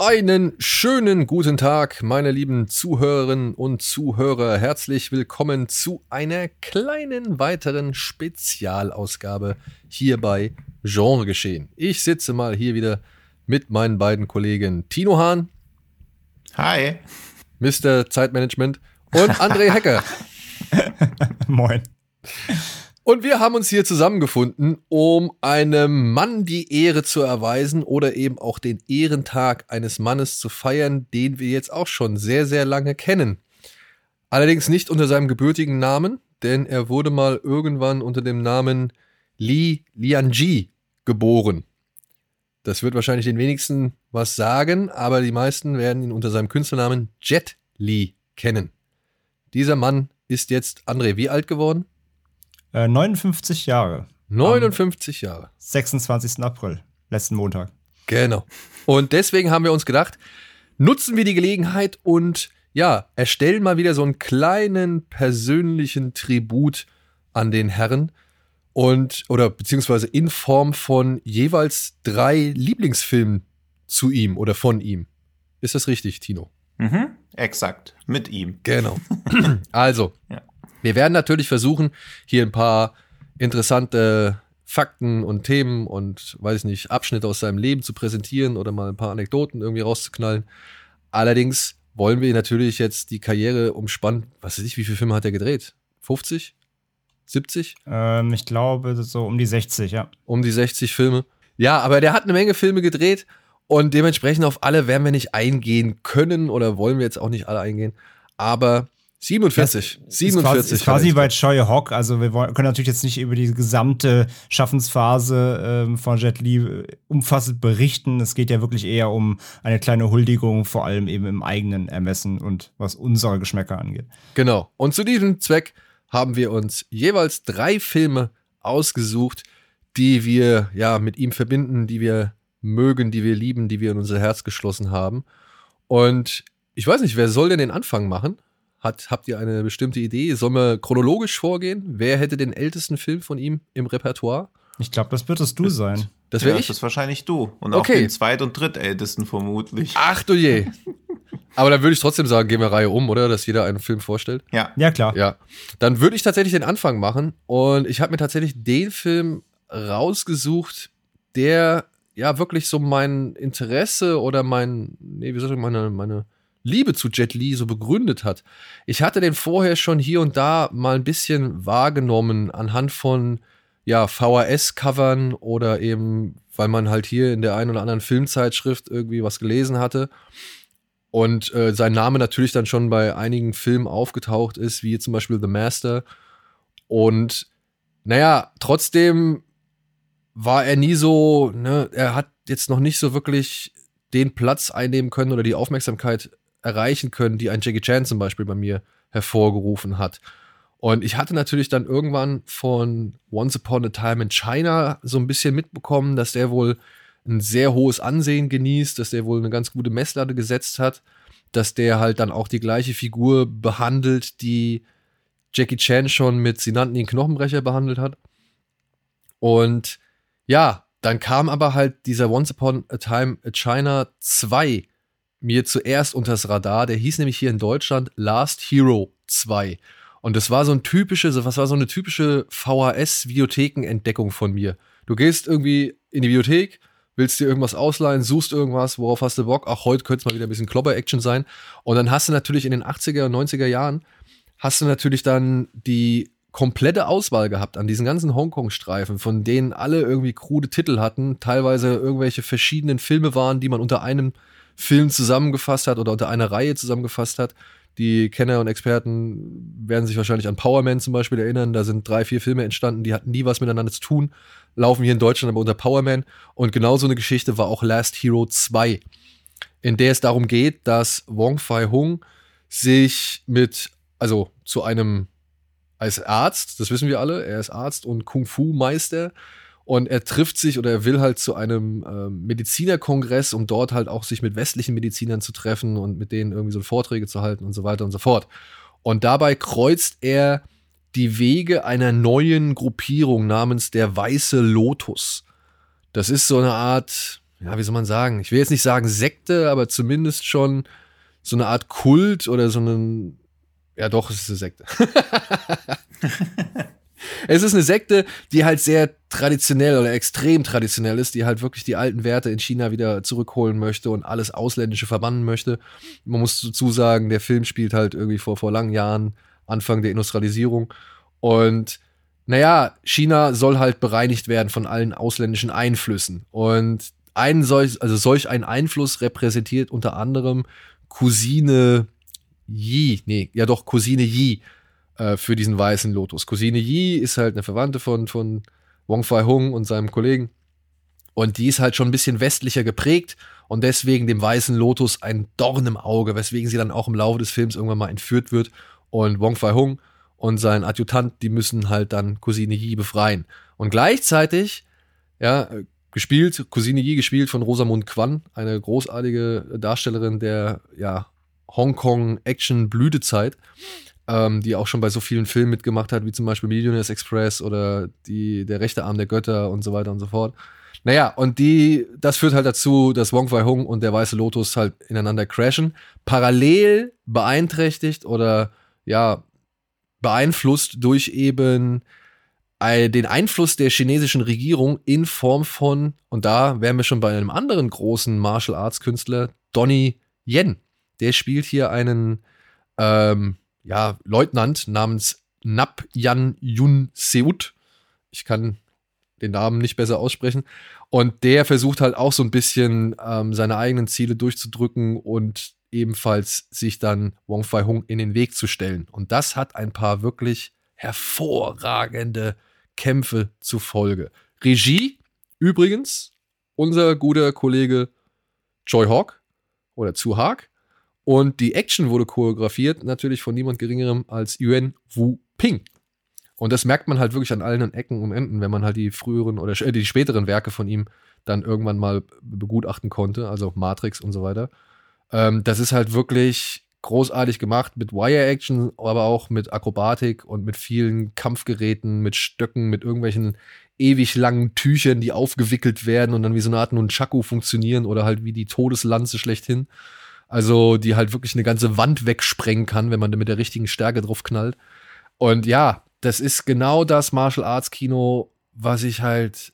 Einen schönen guten Tag, meine lieben Zuhörerinnen und Zuhörer. Herzlich willkommen zu einer kleinen weiteren Spezialausgabe hier bei Genre Geschehen. Ich sitze mal hier wieder mit meinen beiden Kollegen Tino Hahn. Hi. Mr. Zeitmanagement und André Hecker. Moin. Und wir haben uns hier zusammengefunden, um einem Mann die Ehre zu erweisen oder eben auch den Ehrentag eines Mannes zu feiern, den wir jetzt auch schon sehr, sehr lange kennen. Allerdings nicht unter seinem gebürtigen Namen, denn er wurde mal irgendwann unter dem Namen Li Lianji geboren. Das wird wahrscheinlich den wenigsten was sagen, aber die meisten werden ihn unter seinem Künstlernamen Jet Li kennen. Dieser Mann ist jetzt, André, wie alt geworden? Äh, 59 Jahre. 59 Jahre. 26. April, letzten Montag. Genau. Und deswegen haben wir uns gedacht, nutzen wir die Gelegenheit und ja, erstellen mal wieder so einen kleinen persönlichen Tribut an den Herren und oder beziehungsweise in Form von jeweils drei Lieblingsfilmen zu ihm oder von ihm. Ist das richtig, Tino? Mhm, exakt. Mit ihm. Genau. Also, Ja. Wir werden natürlich versuchen, hier ein paar interessante Fakten und Themen und, weiß ich nicht, Abschnitte aus seinem Leben zu präsentieren oder mal ein paar Anekdoten irgendwie rauszuknallen. Allerdings wollen wir natürlich jetzt die Karriere umspannen. Was weiß ich, wie viele Filme hat er gedreht? 50? 70? Ähm, ich glaube, so um die 60, ja. um die 60 Filme. Ja, aber der hat eine Menge Filme gedreht und dementsprechend auf alle werden wir nicht eingehen können oder wollen wir jetzt auch nicht alle eingehen. Aber 47, Ist 47. quasi, ist quasi bei Choi Hock. Also, wir wollen, können natürlich jetzt nicht über die gesamte Schaffensphase ähm, von Jet Li äh, umfassend berichten. Es geht ja wirklich eher um eine kleine Huldigung, vor allem eben im eigenen Ermessen und was unsere Geschmäcker angeht. Genau. Und zu diesem Zweck haben wir uns jeweils drei Filme ausgesucht, die wir ja mit ihm verbinden, die wir mögen, die wir lieben, die wir in unser Herz geschlossen haben. Und ich weiß nicht, wer soll denn den Anfang machen? Hat, habt ihr eine bestimmte Idee? Sollen wir chronologisch vorgehen? Wer hätte den ältesten Film von ihm im Repertoire? Ich glaube, das würdest du sein. Das wäre ja, ich. Das ist wahrscheinlich du. Und Okay. auch den zweit- und drittältesten vermutlich. Ach du je. Aber dann würde ich trotzdem sagen, gehen wir Reihe um, oder? Dass jeder einen Film vorstellt. Ja. Ja, klar. Ja. Dann würde ich tatsächlich den Anfang machen. Und ich habe mir tatsächlich den Film rausgesucht, der ja wirklich so mein Interesse oder mein, nee, wie soll ich meine, meine Liebe zu Jet Li so begründet hat. Ich hatte den vorher schon hier und da mal ein bisschen wahrgenommen anhand von ja, VHS-Covern oder eben, weil man halt hier in der einen oder anderen Filmzeitschrift irgendwie was gelesen hatte. Und äh, sein Name natürlich dann schon bei einigen Filmen aufgetaucht ist, wie zum Beispiel The Master. Und naja, trotzdem war er nie so, ne, er hat jetzt noch nicht so wirklich den Platz einnehmen können oder die Aufmerksamkeit erreichen können, die ein Jackie Chan zum Beispiel bei mir hervorgerufen hat. Und ich hatte natürlich dann irgendwann von Once Upon a Time in China so ein bisschen mitbekommen, dass der wohl ein sehr hohes Ansehen genießt, dass der wohl eine ganz gute Messlatte gesetzt hat, dass der halt dann auch die gleiche Figur behandelt, die Jackie Chan schon mit Sie nannten ihn Knochenbrecher behandelt hat. Und ja, dann kam aber halt dieser Once Upon a Time in China 2 mir zuerst unters Radar. Der hieß nämlich hier in Deutschland Last Hero 2. Und das war so ein typische, so- was war so eine typische VHS-Videotheken-Entdeckung von mir. Du gehst irgendwie in die Videothek, willst dir irgendwas ausleihen, suchst irgendwas, worauf hast du Bock? Ach, heute könnte es mal wieder ein bisschen Klopper-Action sein. Und dann hast du natürlich in den 80er und 90er Jahren, hast du natürlich dann die komplette Auswahl gehabt an diesen ganzen Hongkong-Streifen, von denen alle irgendwie krude Titel hatten, teilweise irgendwelche verschiedenen Filme waren, die man unter einem Film zusammengefasst hat oder unter einer Reihe zusammengefasst hat. Die Kenner und Experten werden sich wahrscheinlich an Power Man zum Beispiel erinnern. Da sind drei, vier Filme entstanden, die hatten nie was miteinander zu tun, laufen hier in Deutschland aber unter Power Man. Und genauso eine Geschichte war auch Last Hero 2, in der es darum geht, dass Wong Fai Hung sich mit, also zu einem ist Arzt, das wissen wir alle. Er ist Arzt und Kung-Fu-Meister. Und er trifft sich oder er will halt zu einem ähm, Medizinerkongress, um dort halt auch sich mit westlichen Medizinern zu treffen und mit denen irgendwie so Vorträge zu halten und so weiter und so fort. Und dabei kreuzt er die Wege einer neuen Gruppierung namens der Weiße Lotus. Das ist so eine Art, ja, wie soll man sagen? Ich will jetzt nicht sagen Sekte, aber zumindest schon so eine Art Kult oder so einen, ja doch, es ist eine Sekte. es ist eine Sekte, die halt sehr traditionell oder extrem traditionell ist, die halt wirklich die alten Werte in China wieder zurückholen möchte und alles Ausländische verbannen möchte. Man muss dazu sagen, der Film spielt halt irgendwie vor, vor langen Jahren, Anfang der Industrialisierung. Und naja, China soll halt bereinigt werden von allen ausländischen Einflüssen. Und ein solch, also solch ein Einfluss repräsentiert unter anderem Cousine Yi, nee, ja doch, Cousine Yi äh, für diesen weißen Lotus. Cousine Yi ist halt eine Verwandte von, von Wong Fai Hung und seinem Kollegen. Und die ist halt schon ein bisschen westlicher geprägt und deswegen dem weißen Lotus ein Dorn im Auge, weswegen sie dann auch im Laufe des Films irgendwann mal entführt wird. Und Wong Fai Hung und sein Adjutant, die müssen halt dann Cousine Yi befreien. Und gleichzeitig, ja, gespielt, Cousine Yi gespielt von Rosamund Kwan, eine großartige Darstellerin der, ja, Hongkong-Action-Blütezeit, ähm, die auch schon bei so vielen Filmen mitgemacht hat, wie zum Beispiel Millionaires Express oder die, Der rechte Arm der Götter und so weiter und so fort. Naja, und die, das führt halt dazu, dass Wong Wai Hung und der Weiße Lotus halt ineinander crashen. Parallel beeinträchtigt oder ja, beeinflusst durch eben den Einfluss der chinesischen Regierung in Form von, und da wären wir schon bei einem anderen großen Martial Arts Künstler, Donnie Yen. Der spielt hier einen ähm, ja, Leutnant namens Nap Yan Yun Seut. Ich kann den Namen nicht besser aussprechen. Und der versucht halt auch so ein bisschen ähm, seine eigenen Ziele durchzudrücken und ebenfalls sich dann Wong Fai Hung in den Weg zu stellen. Und das hat ein paar wirklich hervorragende Kämpfe zur Folge. Regie übrigens unser guter Kollege Joy Hawk oder Zu Haag. Und die Action wurde choreografiert natürlich von niemand Geringerem als Yuan Wu Ping. Und das merkt man halt wirklich an allen Ecken und Enden, wenn man halt die früheren oder äh, die späteren Werke von ihm dann irgendwann mal begutachten konnte, also Matrix und so weiter. Ähm, das ist halt wirklich großartig gemacht mit Wire-Action, aber auch mit Akrobatik und mit vielen Kampfgeräten, mit Stöcken, mit irgendwelchen ewig langen Tüchern, die aufgewickelt werden und dann wie so eine Art Nunchaku funktionieren oder halt wie die Todeslanze schlechthin. Also, die halt wirklich eine ganze Wand wegsprengen kann, wenn man mit der richtigen Stärke drauf knallt. Und ja, das ist genau das Martial Arts Kino, was ich halt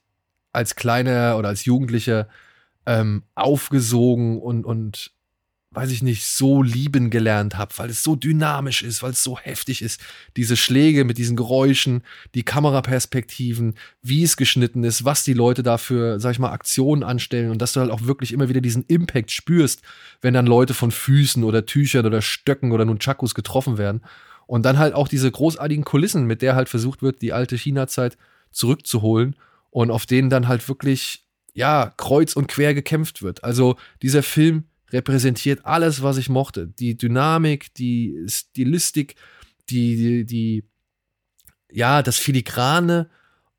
als kleiner oder als Jugendlicher ähm, aufgesogen und, und weiß ich nicht, so lieben gelernt habe, weil es so dynamisch ist, weil es so heftig ist. Diese Schläge mit diesen Geräuschen, die Kameraperspektiven, wie es geschnitten ist, was die Leute dafür, sag ich mal, Aktionen anstellen und dass du halt auch wirklich immer wieder diesen Impact spürst, wenn dann Leute von Füßen oder Tüchern oder Stöcken oder Nunchakus getroffen werden. Und dann halt auch diese großartigen Kulissen, mit der halt versucht wird, die alte China-Zeit zurückzuholen und auf denen dann halt wirklich, ja, kreuz und quer gekämpft wird. Also dieser Film repräsentiert alles, was ich mochte. Die Dynamik, die Stilistik, die, die, die ja, das Filigrane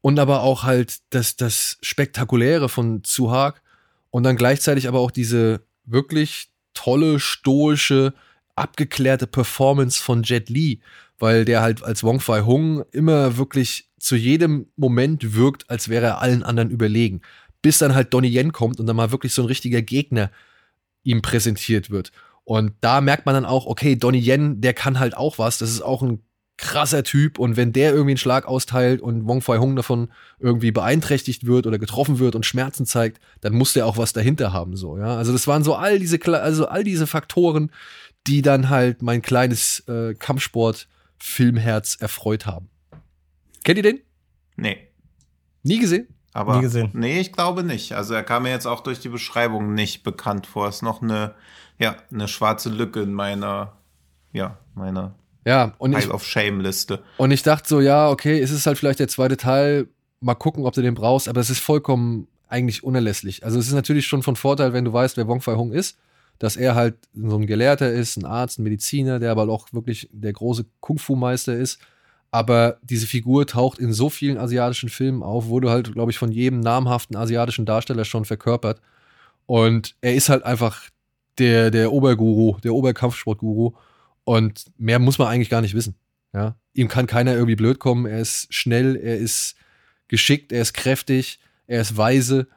und aber auch halt das, das Spektakuläre von Zuhag und dann gleichzeitig aber auch diese wirklich tolle, stoische, abgeklärte Performance von Jet Li, weil der halt als Wong Fai Hung immer wirklich zu jedem Moment wirkt, als wäre er allen anderen überlegen. Bis dann halt Donnie Yen kommt und dann mal wirklich so ein richtiger Gegner ihm präsentiert wird. Und da merkt man dann auch, okay, Donnie Yen, der kann halt auch was. Das ist auch ein krasser Typ. Und wenn der irgendwie einen Schlag austeilt und Wong Fai Hung davon irgendwie beeinträchtigt wird oder getroffen wird und Schmerzen zeigt, dann muss der auch was dahinter haben, so, ja. Also das waren so all diese, also all diese Faktoren, die dann halt mein kleines äh, Kampfsport-Filmherz erfreut haben. Kennt ihr den? Nee. Nie gesehen? Aber Nie gesehen. nee, ich glaube nicht. Also er kam mir jetzt auch durch die Beschreibung nicht bekannt vor. Ist noch eine, ja, eine schwarze Lücke in meiner, ja, meiner Ja, und ich, Pile of Shame-Liste. und ich dachte so, ja, okay, es ist halt vielleicht der zweite Teil. Mal gucken, ob du den brauchst, aber es ist vollkommen eigentlich unerlässlich. Also es ist natürlich schon von Vorteil, wenn du weißt, wer Wong Fai Hung ist, dass er halt so ein Gelehrter ist, ein Arzt, ein Mediziner, der aber auch wirklich der große Kung-Fu-Meister ist. Aber diese Figur taucht in so vielen asiatischen Filmen auf, wurde halt, glaube ich, von jedem namhaften asiatischen Darsteller schon verkörpert. Und er ist halt einfach der, der Oberguru, der Oberkampfsportguru. Und mehr muss man eigentlich gar nicht wissen. Ja? Ihm kann keiner irgendwie blöd kommen. Er ist schnell, er ist geschickt, er ist kräftig, er ist weise.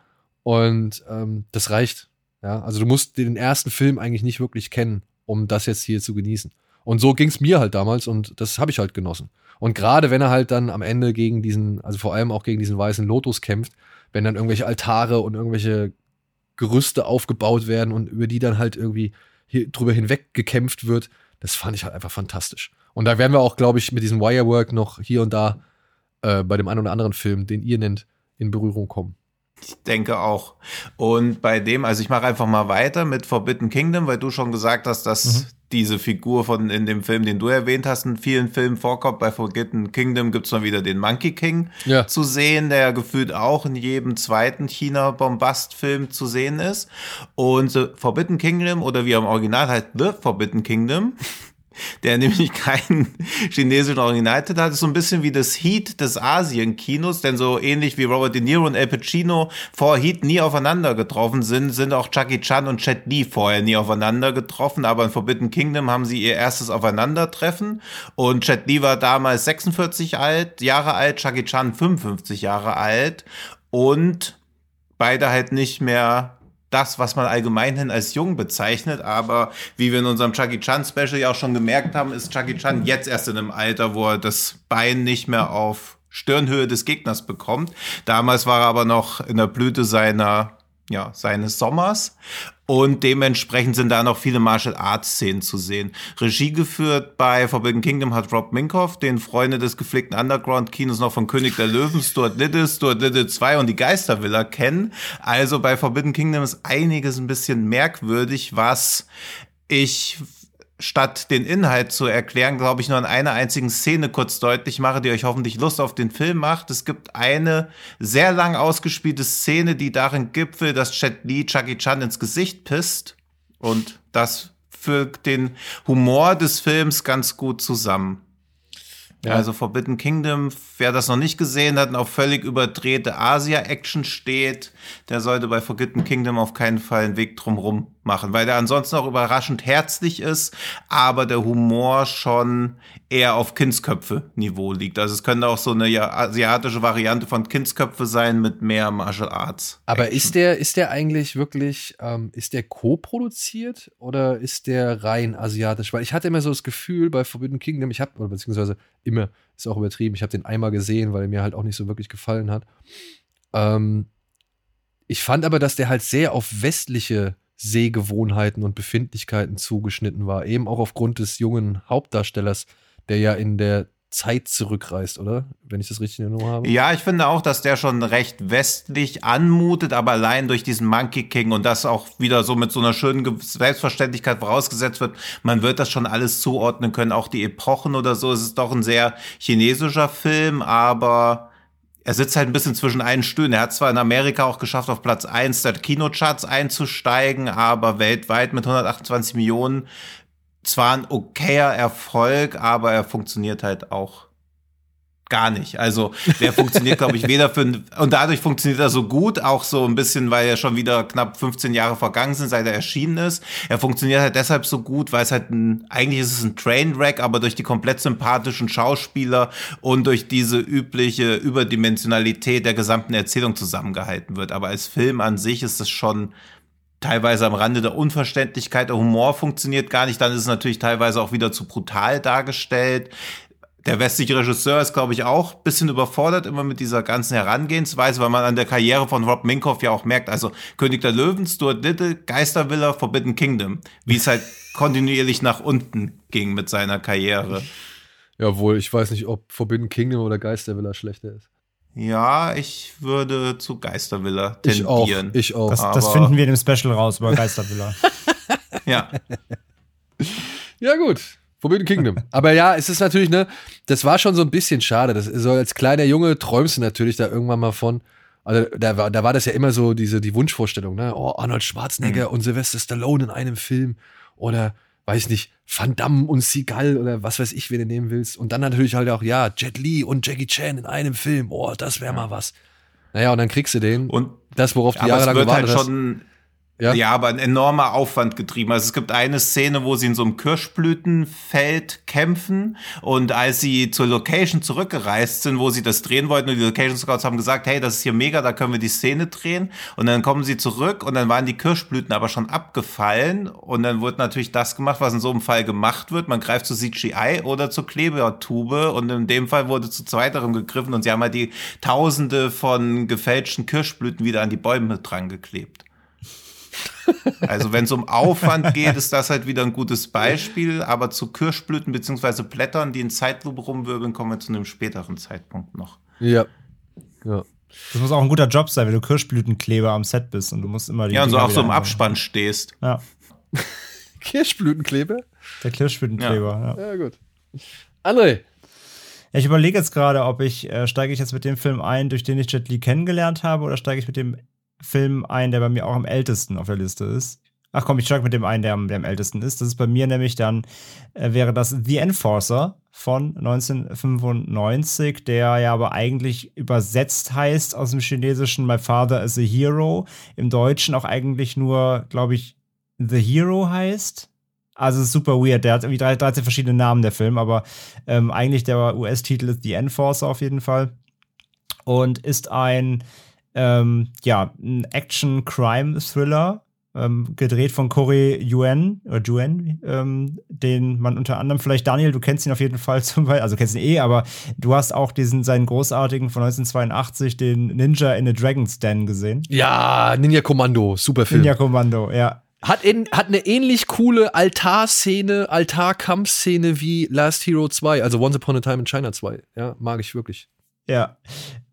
Und ähm, das reicht. Ja? Also du musst den ersten Film eigentlich nicht wirklich kennen, um das jetzt hier zu genießen. Und so ging es mir halt damals und das habe ich halt genossen. Und gerade wenn er halt dann am Ende gegen diesen, also vor allem auch gegen diesen weißen Lotus kämpft, wenn dann irgendwelche Altare und irgendwelche Gerüste aufgebaut werden und über die dann halt irgendwie hier drüber hinweg gekämpft wird, das fand ich halt einfach fantastisch. Und da werden wir auch, glaube ich, mit diesem Wirework noch hier und da äh, bei dem einen oder anderen Film, den ihr nennt, in Berührung kommen. Ich denke auch. Und bei dem, also ich mache einfach mal weiter mit Forbidden Kingdom, weil du schon gesagt hast, dass mhm. diese Figur von in dem Film, den du erwähnt hast, in vielen Filmen vorkommt. Bei Forbidden Kingdom gibt es mal wieder den Monkey King ja. zu sehen, der gefühlt auch in jedem zweiten China-Bombast-Film zu sehen ist. Und Forbidden Kingdom oder wie er im Original heißt, The Forbidden Kingdom der nämlich keinen chinesischen Originaltitel hat. ist so ein bisschen wie das Heat des Asien-Kinos, denn so ähnlich wie Robert De Niro und El Pacino vor Heat nie aufeinander getroffen sind, sind auch Chucky Chan und Chet Lee vorher nie aufeinander getroffen, aber in Forbidden Kingdom haben sie ihr erstes Aufeinandertreffen. Und Chet Lee war damals 46 alt, Jahre alt, Chucky Chan 55 Jahre alt. Und beide halt nicht mehr das, was man allgemeinhin als jung bezeichnet, aber wie wir in unserem Chucky Chan Special ja auch schon gemerkt haben, ist Chucky Chan jetzt erst in einem Alter, wo er das Bein nicht mehr auf Stirnhöhe des Gegners bekommt. Damals war er aber noch in der Blüte seiner ja, seines Sommers. Und dementsprechend sind da noch viele Martial Arts Szenen zu sehen. Regie geführt bei Forbidden Kingdom hat Rob Minkoff, den Freunde des gepflegten Underground-Kinos noch von König der Löwen, Stuart Little, Stuart Little 2 und die Geistervilla kennen. Also bei Forbidden Kingdom ist einiges ein bisschen merkwürdig, was ich statt den Inhalt zu erklären, glaube ich, nur an einer einzigen Szene kurz deutlich mache, die euch hoffentlich Lust auf den Film macht. Es gibt eine sehr lang ausgespielte Szene, die darin gipfelt, dass Chet Lee Chucky Chan ins Gesicht pisst. Und das fügt den Humor des Films ganz gut zusammen. Ja. Also Forbidden Kingdom, wer das noch nicht gesehen hat und auf völlig überdrehte Asia-Action steht, der sollte bei Forbidden Kingdom auf keinen Fall einen Weg drumherum machen, weil der ansonsten auch überraschend herzlich ist, aber der Humor schon eher auf Kindsköpfe-Niveau liegt. Also es könnte auch so eine asiatische Variante von Kindsköpfe sein mit mehr Martial Arts. Aber ist der, ist der eigentlich wirklich, ähm, ist der co-produziert oder ist der rein asiatisch? Weil ich hatte immer so das Gefühl bei Forbidden Kingdom, ich habe, oder beziehungsweise immer, ist auch übertrieben, ich habe den einmal gesehen, weil er mir halt auch nicht so wirklich gefallen hat. Ähm, ich fand aber, dass der halt sehr auf westliche Sehgewohnheiten und Befindlichkeiten zugeschnitten war. Eben auch aufgrund des jungen Hauptdarstellers, der ja in der Zeit zurückreist, oder? Wenn ich das richtig in Erinnerung habe. Ja, ich finde auch, dass der schon recht westlich anmutet, aber allein durch diesen Monkey King und das auch wieder so mit so einer schönen Selbstverständlichkeit vorausgesetzt wird, man wird das schon alles zuordnen können, auch die Epochen oder so. Es ist doch ein sehr chinesischer Film, aber er sitzt halt ein bisschen zwischen einen Stühlen. Er hat zwar in Amerika auch geschafft, auf Platz 1 der Kinocharts einzusteigen, aber weltweit mit 128 Millionen zwar ein okayer Erfolg, aber er funktioniert halt auch gar nicht. Also der funktioniert, glaube ich, weder für und dadurch funktioniert er so gut, auch so ein bisschen, weil er schon wieder knapp 15 Jahre vergangen sind, seit er erschienen ist. Er funktioniert halt deshalb so gut, weil es halt ein, eigentlich ist es ein Trainwreck, aber durch die komplett sympathischen Schauspieler und durch diese übliche Überdimensionalität der gesamten Erzählung zusammengehalten wird. Aber als Film an sich ist es schon teilweise am Rande der Unverständlichkeit. Der Humor funktioniert gar nicht. Dann ist es natürlich teilweise auch wieder zu brutal dargestellt. Der westliche Regisseur ist, glaube ich, auch ein bisschen überfordert immer mit dieser ganzen Herangehensweise, weil man an der Karriere von Rob Minkoff ja auch merkt, also König der Löwen, Stuart Little, Geistervilla, Forbidden Kingdom, wie es halt kontinuierlich nach unten ging mit seiner Karriere. Jawohl, ich weiß nicht, ob Forbidden Kingdom oder Geistervilla schlechter ist. Ja, ich würde zu Geistervilla tendieren. Ich auch. Ich auch. Das, das finden wir in dem Special raus über Geistervilla. ja. Ja, gut. Forbidden Kingdom. Aber ja, es ist natürlich, ne, das war schon so ein bisschen schade. Das, so als kleiner Junge träumst du natürlich da irgendwann mal von. Also da war, da war das ja immer so diese, die Wunschvorstellung, ne? Oh, Arnold Schwarzenegger mhm. und Sylvester Stallone in einem Film. Oder weiß nicht, Van Damme und Seagal oder was weiß ich, wen du nehmen willst. Und dann natürlich halt auch, ja, Jet Li und Jackie Chan in einem Film. Oh, das wäre mal was. Naja, und dann kriegst du den. Und das, worauf du aber es jahrelang wird gewartet halt hast. Ja? Ja? aber ein enormer Aufwand getrieben. Also es gibt eine Szene, wo sie in so einem Kirschblütenfeld kämpfen und als sie zur Location zurückgereist sind, wo sie das drehen wollten und die Location Scouts haben gesagt, hey, das ist hier mega, da können wir die Szene drehen und dann kommen sie zurück und dann waren die Kirschblüten aber schon abgefallen und dann wird natürlich das gemacht, was in so einem Fall gemacht wird. Man greift zu CGI oder zur Klebertube und in dem Fall wurde zu zweiterem gegriffen und sie haben halt die Tausende von gefälschten Kirschblüten wieder an die Bäume dran geklebt. Also wenn es um Aufwand geht, ist das halt wieder ein gutes Beispiel, aber zu Kirschblüten beziehungsweise Blättern, die in Zeitlupe rumwirbeln, kommen wir zu einem späteren Zeitpunkt noch. Ja. Ja. Das muss auch ein guter Job sein, wenn du Kirschblütenkleber am Set bist und du musst immer die Ja, und so Dinger auch so im Abspann stehst. Ja, Kirschblütenkleber? der Kirschblütenkleber. Ja. Ja, gut. André. Ja, ich überlege jetzt gerade, ob ich, äh, steige ich jetzt mit dem Film ein, durch den ich Jet Li kennengelernt habe, oder steige ich mit dem Film ein, der bei mir auch am ältesten auf der Liste ist. Ach komm, ich steige mit dem ein, der am, der am ältesten ist. Das ist bei mir nämlich dann, äh, wäre das The Enforcer von 1995, der ja aber eigentlich übersetzt heißt aus dem Chinesischen My Father is a Hero. Im Deutschen auch eigentlich nur, glaube ich, The Hero heißt. Also super weird. Der hat irgendwie 13 verschiedene Namen, der Film, aber ähm, eigentlich der US-Titel ist The Enforcer auf jeden Fall. Und ist ein, ähm, ja, ein Action-Crime-Thriller, ähm, gedreht von Corey Yuen, oder Yuen, ähm, den man unter anderem, vielleicht Daniel, du kennst ihn auf jeden Fall zum Beispiel, also kennst ihn eh, aber du hast auch diesen, seinen großartigen von 1982, den Ninja in a Dragon's Den gesehen. Ja, Ninja Kommando, super Film. Ninja Kommando, ja. Hat, in, hat eine ähnlich coole Altarszene, Altarkampfszene wie Last Hero 2, also Once Upon a Time in China 2. Ja, mag ich wirklich. Ja,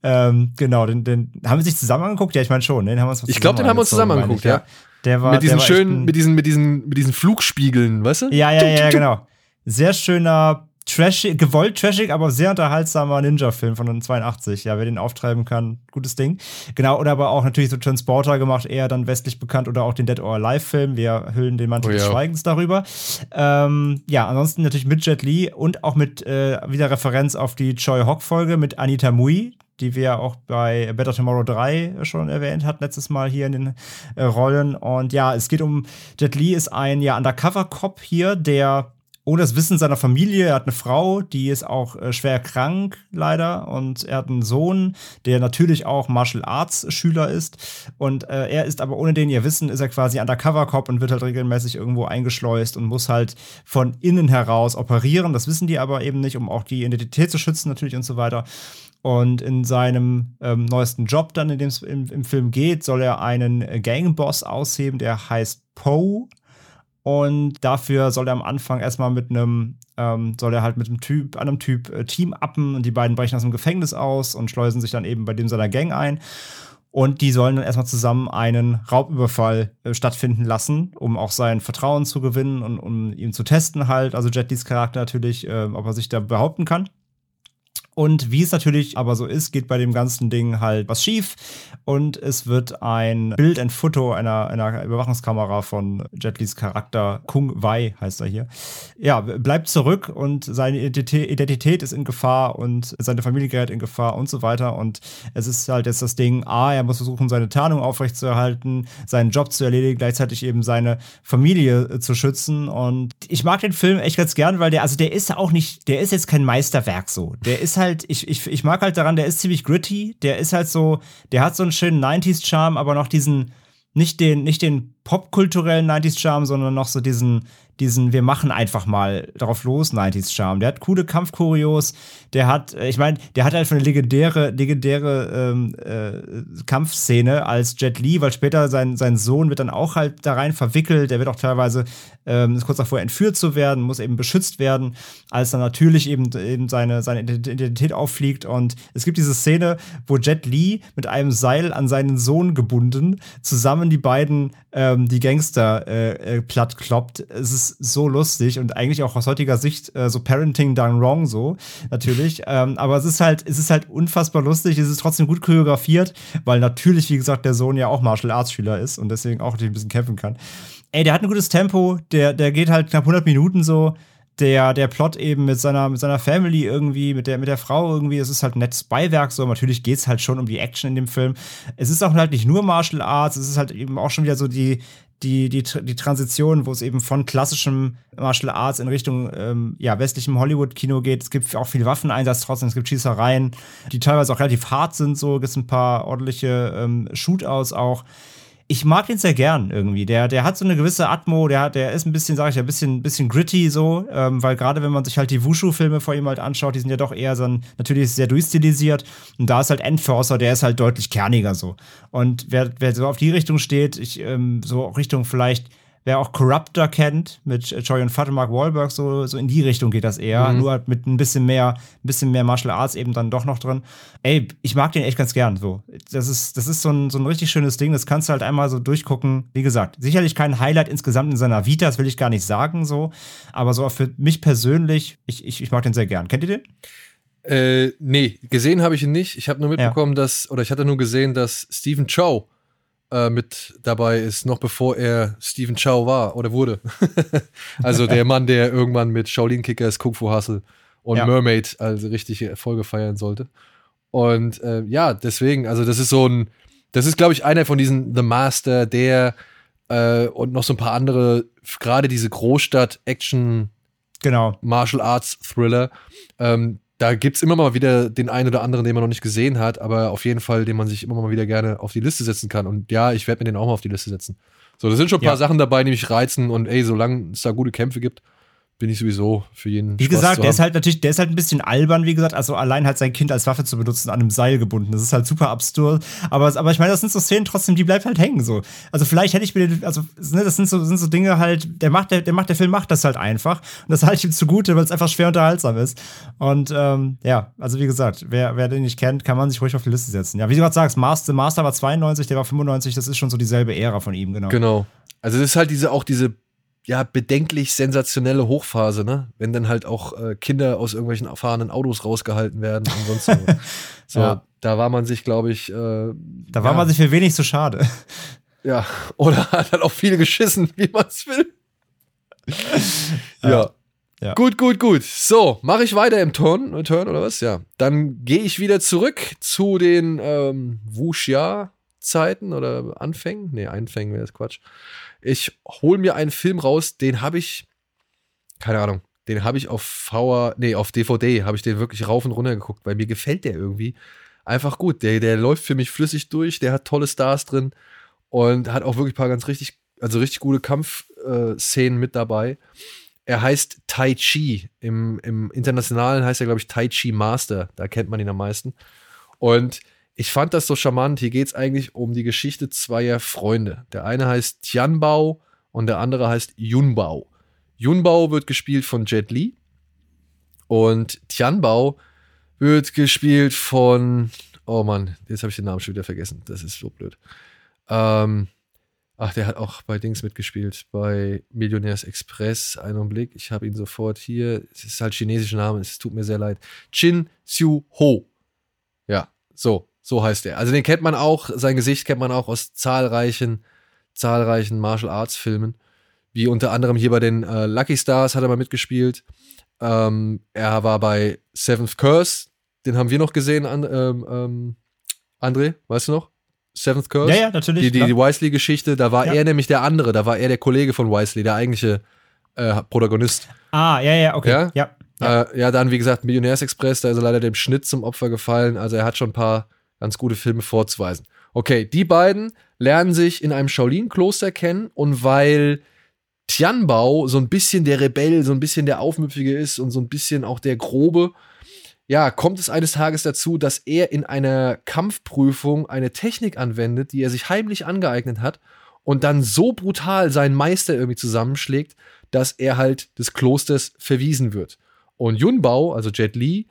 ähm, genau, den, den haben wir sich zusammen angeguckt? Ja, ich meine schon, den haben wir uns Ich glaub, den haben wir uns zusammen angeguckt, ich, ja. Der war, mit diesen der war schönen, mit diesen, mit diesen, mit diesen Flugspiegeln, weißt du? Ja, ja, ja, tum. genau. Sehr schöner, trashig, gewollt trashig, aber sehr unterhaltsamer Ninja-Film von 82. Ja, wer den auftreiben kann, gutes Ding. Genau, oder aber auch natürlich so Transporter gemacht, eher dann westlich bekannt oder auch den Dead or Alive-Film. Wir hüllen den Mantel Oh des ja. Schweigens darüber. Ähm, ja, ansonsten natürlich mit Jet Li und auch mit äh, wieder Referenz auf die Choi Hock-Folge mit Anita Mui, die wir auch bei Better Tomorrow 3 schon erwähnt hat, letztes Mal hier in den äh, Rollen. Und ja, es geht um, Jet Li ist ein ja Undercover-Cop hier, der ohne das Wissen seiner Familie, er hat eine Frau, die ist auch äh, schwer krank, leider, und er hat einen Sohn, der natürlich auch Martial Arts Schüler ist. Und äh, er ist aber ohne den ihr Wissen, ist er quasi Undercover-Cop und wird halt regelmäßig irgendwo eingeschleust und muss halt von innen heraus operieren. Das wissen die aber eben nicht, um auch die Identität zu schützen, natürlich und so weiter. Und in seinem ähm, neuesten Job, dann, in dem es im, im Film geht, soll er einen äh, Gangboss ausheben, der heißt Poe. Und dafür soll er am Anfang erstmal mit einem, ähm, soll er halt mit einem Typ, einem Typ äh, Team appen und die beiden brechen aus dem Gefängnis aus und schleusen sich dann eben bei dem seiner Gang ein. Und die sollen dann erstmal zusammen einen Raubüberfall äh, stattfinden lassen, um auch sein Vertrauen zu gewinnen und um ihn zu testen halt. Also Jet Lis Charakter natürlich, äh, ob er sich da behaupten kann. Und wie es natürlich aber so ist, geht bei dem ganzen Ding halt was schief. Und es wird ein Bild, ein Foto einer, einer Überwachungskamera von Jet Lis Charakter, Kung Wei heißt er hier. Ja, bleibt zurück und seine Identität, ist in Gefahr und seine Familie gerät in Gefahr und so weiter. Und es ist halt jetzt das Ding, A, er muss versuchen, seine Tarnung aufrechtzuerhalten, seinen Job zu erledigen, gleichzeitig eben seine Familie äh, zu schützen. Und ich mag den Film echt ganz gern, weil der, also der ist auch nicht, der ist jetzt kein Meisterwerk so. Der ist halt, ich, ich, ich mag halt daran, der ist ziemlich gritty, der ist halt so, der hat so einen schönen 90s-Charme, aber noch diesen, nicht den, nicht den popkulturellen 90s-Charme, sondern noch so diesen, diesen, wir machen einfach mal drauf los 90s-Charme. Der hat coole Kampfkurios, der hat, äh, ich meine, der hat halt eine legendäre, legendäre ähm, äh, Kampfszene als Jet Li, weil später sein, sein Sohn wird dann auch halt da rein verwickelt, der wird auch teilweise ähm, kurz davor entführt zu werden, muss eben beschützt werden, als dann natürlich eben, eben seine, seine Identität auffliegt. Und es gibt diese Szene, wo Jet Li mit einem Seil an seinen Sohn gebunden zusammen die beiden ähm, die Gangster äh, äh, platt kloppt. Es ist so lustig und eigentlich auch aus heutiger Sicht äh, so Parenting done wrong so natürlich. ähm, aber es ist halt es ist halt unfassbar lustig. Es ist trotzdem gut choreografiert, weil natürlich wie gesagt der Sohn ja auch Martial Arts Schüler ist und deswegen auch ein bisschen kämpfen kann. ey, der hat ein gutes Tempo, der, der geht halt knapp 100 Minuten so. Der, der Plot eben mit seiner, mit seiner Family irgendwie, mit der, mit der Frau irgendwie, es ist halt ein nettes Beiwerk so. Natürlich geht es halt schon um die Action in dem Film. Es ist auch halt nicht nur Martial Arts, es ist halt eben auch schon wieder so die, die, die, die Transition, wo es eben von klassischem Martial Arts in Richtung ähm, ja, westlichem Hollywood-Kino geht. Es gibt auch viel Waffeneinsatz trotzdem, es gibt Schießereien, die teilweise auch relativ hart sind, so gibt es ein paar ordentliche ähm, Shootouts auch ich mag den sehr gern irgendwie. Der, der hat so eine gewisse Atmo, der, der ist ein bisschen, sag ich, ein bisschen, bisschen gritty so, ähm, weil gerade wenn man sich halt die Wushu-Filme vor ihm halt anschaut, die sind ja doch eher so ein, natürlich sehr durchstilisiert. Und da ist halt Enforcer, der ist halt deutlich kerniger so. Und wer, wer so auf die Richtung steht, ich, ähm, so Richtung vielleicht Wer auch Corruptor kennt, mit Joy und Fat und Mark Wahlberg, so, so in die Richtung geht das eher. Mhm. Nur halt mit ein bisschen mehr, ein bisschen mehr Martial Arts eben dann doch noch drin. Ey, ich mag den echt ganz gern. So. Das ist, das ist so ein, so ein richtig schönes Ding. Das kannst du halt einmal so durchgucken. Wie gesagt, sicherlich kein Highlight insgesamt in seiner Vita, das will ich gar nicht sagen, so. Aber so für mich persönlich, ich, ich, ich mag den sehr gern. Kennt ihr den? Äh, nee, gesehen habe ich ihn nicht. Ich habe nur mitbekommen, ja. dass, oder ich hatte nur gesehen, dass Stephen Chow äh, mit dabei ist, noch bevor er Stephen Chow war oder wurde. also der Mann, der irgendwann mit Shaolin Kickers, Kung Fu Hustle und ja. Mermaid also richtige Erfolge feiern sollte. Und äh, ja, deswegen, also das ist so ein, das ist, glaube ich, einer von diesen The Master, der äh, und noch so ein paar andere, gerade diese Großstadt-Action- Genau. Martial Arts Thriller, ähm, da gibt es immer mal wieder den einen oder anderen, den man noch nicht gesehen hat, aber auf jeden Fall, den man sich immer mal wieder gerne auf die Liste setzen kann. Und ja, ich werde mir den auch mal auf die Liste setzen. So, da sind schon ein paar ja. Sachen dabei, die mich reizen und ey, solange es da gute Kämpfe gibt, bin ich sowieso für jeden. Wie Spaß gesagt, der ist halt natürlich, der ist halt ein bisschen albern, wie gesagt, also allein halt sein Kind als Waffe zu benutzen, an einem Seil gebunden. Das ist halt super absurd. Aber, aber ich meine, das sind so Szenen trotzdem, die bleibt halt hängen so. Also vielleicht hätte ich mir, den, also ne, das sind so, sind so Dinge halt, der macht, der, der macht, der Film macht das halt einfach. Und das halte ich ihm zugute, weil es einfach schwer unterhaltsam ist. Und ähm, ja, also wie gesagt, wer, wer den nicht kennt, kann man sich ruhig auf die Liste setzen. Ja, wie du gerade sagst, Master, Master war 92, der war 95, das ist schon so dieselbe Ära von ihm, genau. Genau. Also das ist halt diese, auch diese ja, bedenklich sensationelle Hochphase, ne? Wenn dann halt auch äh, Kinder aus irgendwelchen erfahrenen Autos rausgehalten werden und sonst so. so ja. da war man sich, glaube ich. Äh, da war ja. man sich für wenig zu schade. Ja, oder hat halt auch viel geschissen, wie man es will. ja. ja. Gut, gut, gut. So, mache ich weiter im Turn, Turn oder was? Ja. Dann gehe ich wieder zurück zu den ähm, Wuxia-Zeiten oder Anfängen. Nee, Einfängen wäre das Quatsch. Ich hole mir einen Film raus, den habe ich, keine Ahnung, den habe ich auf VR, nee, auf DVD habe ich den wirklich rauf und runter geguckt, weil mir gefällt der irgendwie einfach gut. Der, der läuft für mich flüssig durch, der hat tolle Stars drin und hat auch wirklich ein paar ganz richtig, also richtig gute Kampfszenen mit dabei. Er heißt Tai Chi. Im, Im Internationalen heißt er, glaube ich, Tai Chi Master. Da kennt man ihn am meisten. Und ich fand das so charmant. Hier geht es eigentlich um die Geschichte zweier Freunde. Der eine heißt Tianbao und der andere heißt Yunbao. Yunbao wird gespielt von Jet Li und Tianbao wird gespielt von, oh Mann, jetzt habe ich den Namen schon wieder vergessen. Das ist so blöd. Ähm, ach, der hat auch bei Dings mitgespielt, bei Millionärs Express. Einen Blick, ich habe ihn sofort hier. Es ist halt chinesischer Name, es tut mir sehr leid. Chin Xiu Ho. Ja, so. So heißt er. Also den kennt man auch, sein Gesicht kennt man auch aus zahlreichen, zahlreichen Martial Arts Filmen. Wie unter anderem hier bei den äh, Lucky Stars hat er mal mitgespielt. Ähm, er war bei Seventh Curse, den haben wir noch gesehen, an, ähm, ähm, André, weißt du noch? Seventh Curse? Ja, ja, natürlich. Die, die, die Wisely-Geschichte, da war ja. er nämlich der andere, da war er der Kollege von Wisely, der eigentliche äh, Protagonist. Ah, ja, ja, okay. Ja? Ja. Ja. Äh, ja, dann, wie gesagt, Millionärsexpress, da ist er leider dem Schnitt zum Opfer gefallen. Also er hat schon ein paar ganz gute Filme vorzuweisen. Okay, die beiden lernen sich in einem Shaolin-Kloster kennen und weil Tianbao so ein bisschen der Rebell, so ein bisschen der Aufmüpfige ist und so ein bisschen auch der Grobe, ja, kommt es eines Tages dazu, dass er in einer Kampfprüfung eine Technik anwendet, die er sich heimlich angeeignet hat und dann so brutal seinen Meister irgendwie zusammenschlägt, dass er halt des Klosters verwiesen wird. Und Yunbao, also Jet Li,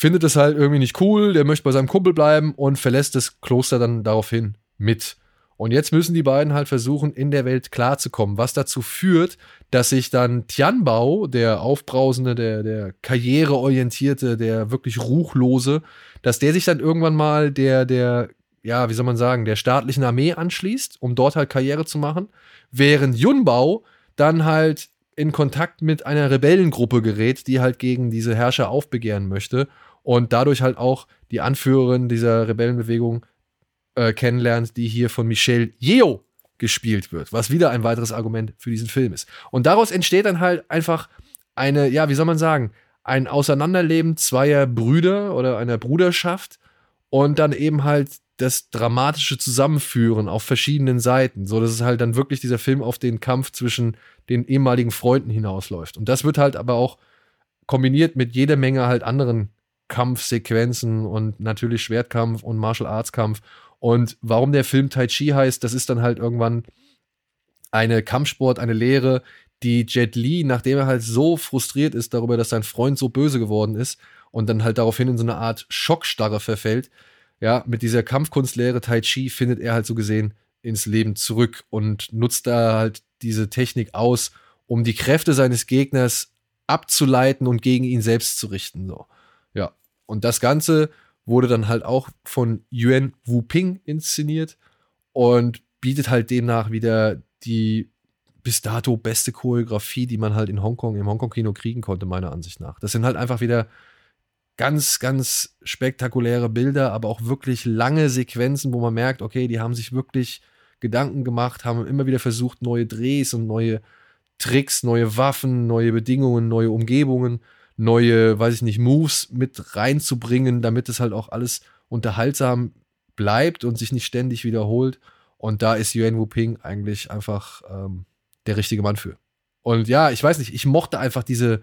findet es halt irgendwie nicht cool, der möchte bei seinem Kumpel bleiben und verlässt das Kloster dann daraufhin mit. Und jetzt müssen die beiden halt versuchen, in der Welt klarzukommen, was dazu führt, dass sich dann Tianbao, der Aufbrausende, der, der Karriereorientierte, der wirklich Ruchlose, dass der sich dann irgendwann mal der, der ja, wie soll man sagen, der staatlichen Armee anschließt, um dort halt Karriere zu machen, während Yunbao dann halt in Kontakt mit einer Rebellengruppe gerät, die halt gegen diese Herrscher aufbegehren möchte und dadurch halt auch die Anführerin dieser Rebellenbewegung äh, kennenlernt, die hier von Michelle Yeoh gespielt wird, was wieder ein weiteres Argument für diesen Film ist. Und daraus entsteht dann halt einfach eine, ja, wie soll man sagen, ein Auseinanderleben zweier Brüder oder einer Bruderschaft und dann eben halt das dramatische Zusammenführen auf verschiedenen Seiten, so dass es halt dann wirklich dieser Film auf den Kampf zwischen den ehemaligen Freunden hinausläuft. Und das wird halt aber auch kombiniert mit jeder Menge halt anderen Kampfsequenzen und natürlich Schwertkampf und Martial Arts Kampf. Und warum der Film Tai Chi heißt, das ist dann halt irgendwann eine Kampfsport, eine Lehre, die Jet Li, nachdem er halt so frustriert ist darüber, dass sein Freund so böse geworden ist und dann halt daraufhin in so eine Art Schockstarre verfällt, ja, mit dieser Kampfkunstlehre Tai Chi findet er halt so gesehen ins Leben zurück und nutzt da halt diese Technik aus, um die Kräfte seines Gegners abzuleiten und gegen ihn selbst zu richten. So. Und das Ganze wurde dann halt auch von Yuan Wu-Ping inszeniert und bietet halt demnach wieder die bis dato beste Choreografie, die man halt in Hongkong, im Hongkong-Kino kriegen konnte, meiner Ansicht nach. Das sind halt einfach wieder ganz, ganz spektakuläre Bilder, aber auch wirklich lange Sequenzen, wo man merkt, okay, die haben sich wirklich Gedanken gemacht, haben immer wieder versucht, neue Drehs und neue Tricks, neue Waffen, neue Bedingungen, neue Umgebungen, neue, weiß ich nicht, Moves mit reinzubringen, damit es halt auch alles unterhaltsam bleibt und sich nicht ständig wiederholt. Und da ist Yuan Wu Ping eigentlich einfach ähm, der richtige Mann für. Und ja, ich weiß nicht, ich mochte einfach diese,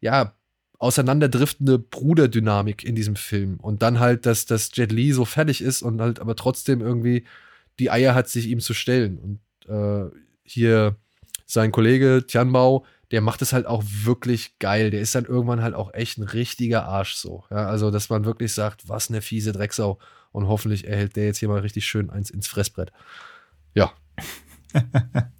ja, auseinanderdriftende Bruderdynamik in diesem Film. Und dann halt, dass, dass Jet Li so fertig ist und halt aber trotzdem irgendwie die Eier hat, sich ihm zu stellen. Und äh, hier sein Kollege Tianbao, der macht es halt auch wirklich geil. Der ist dann irgendwann halt auch echt ein richtiger Arsch so. Ja, also, dass man wirklich sagt, was eine fiese Drecksau. Und hoffentlich erhält der jetzt hier mal richtig schön eins ins Fressbrett. Ja.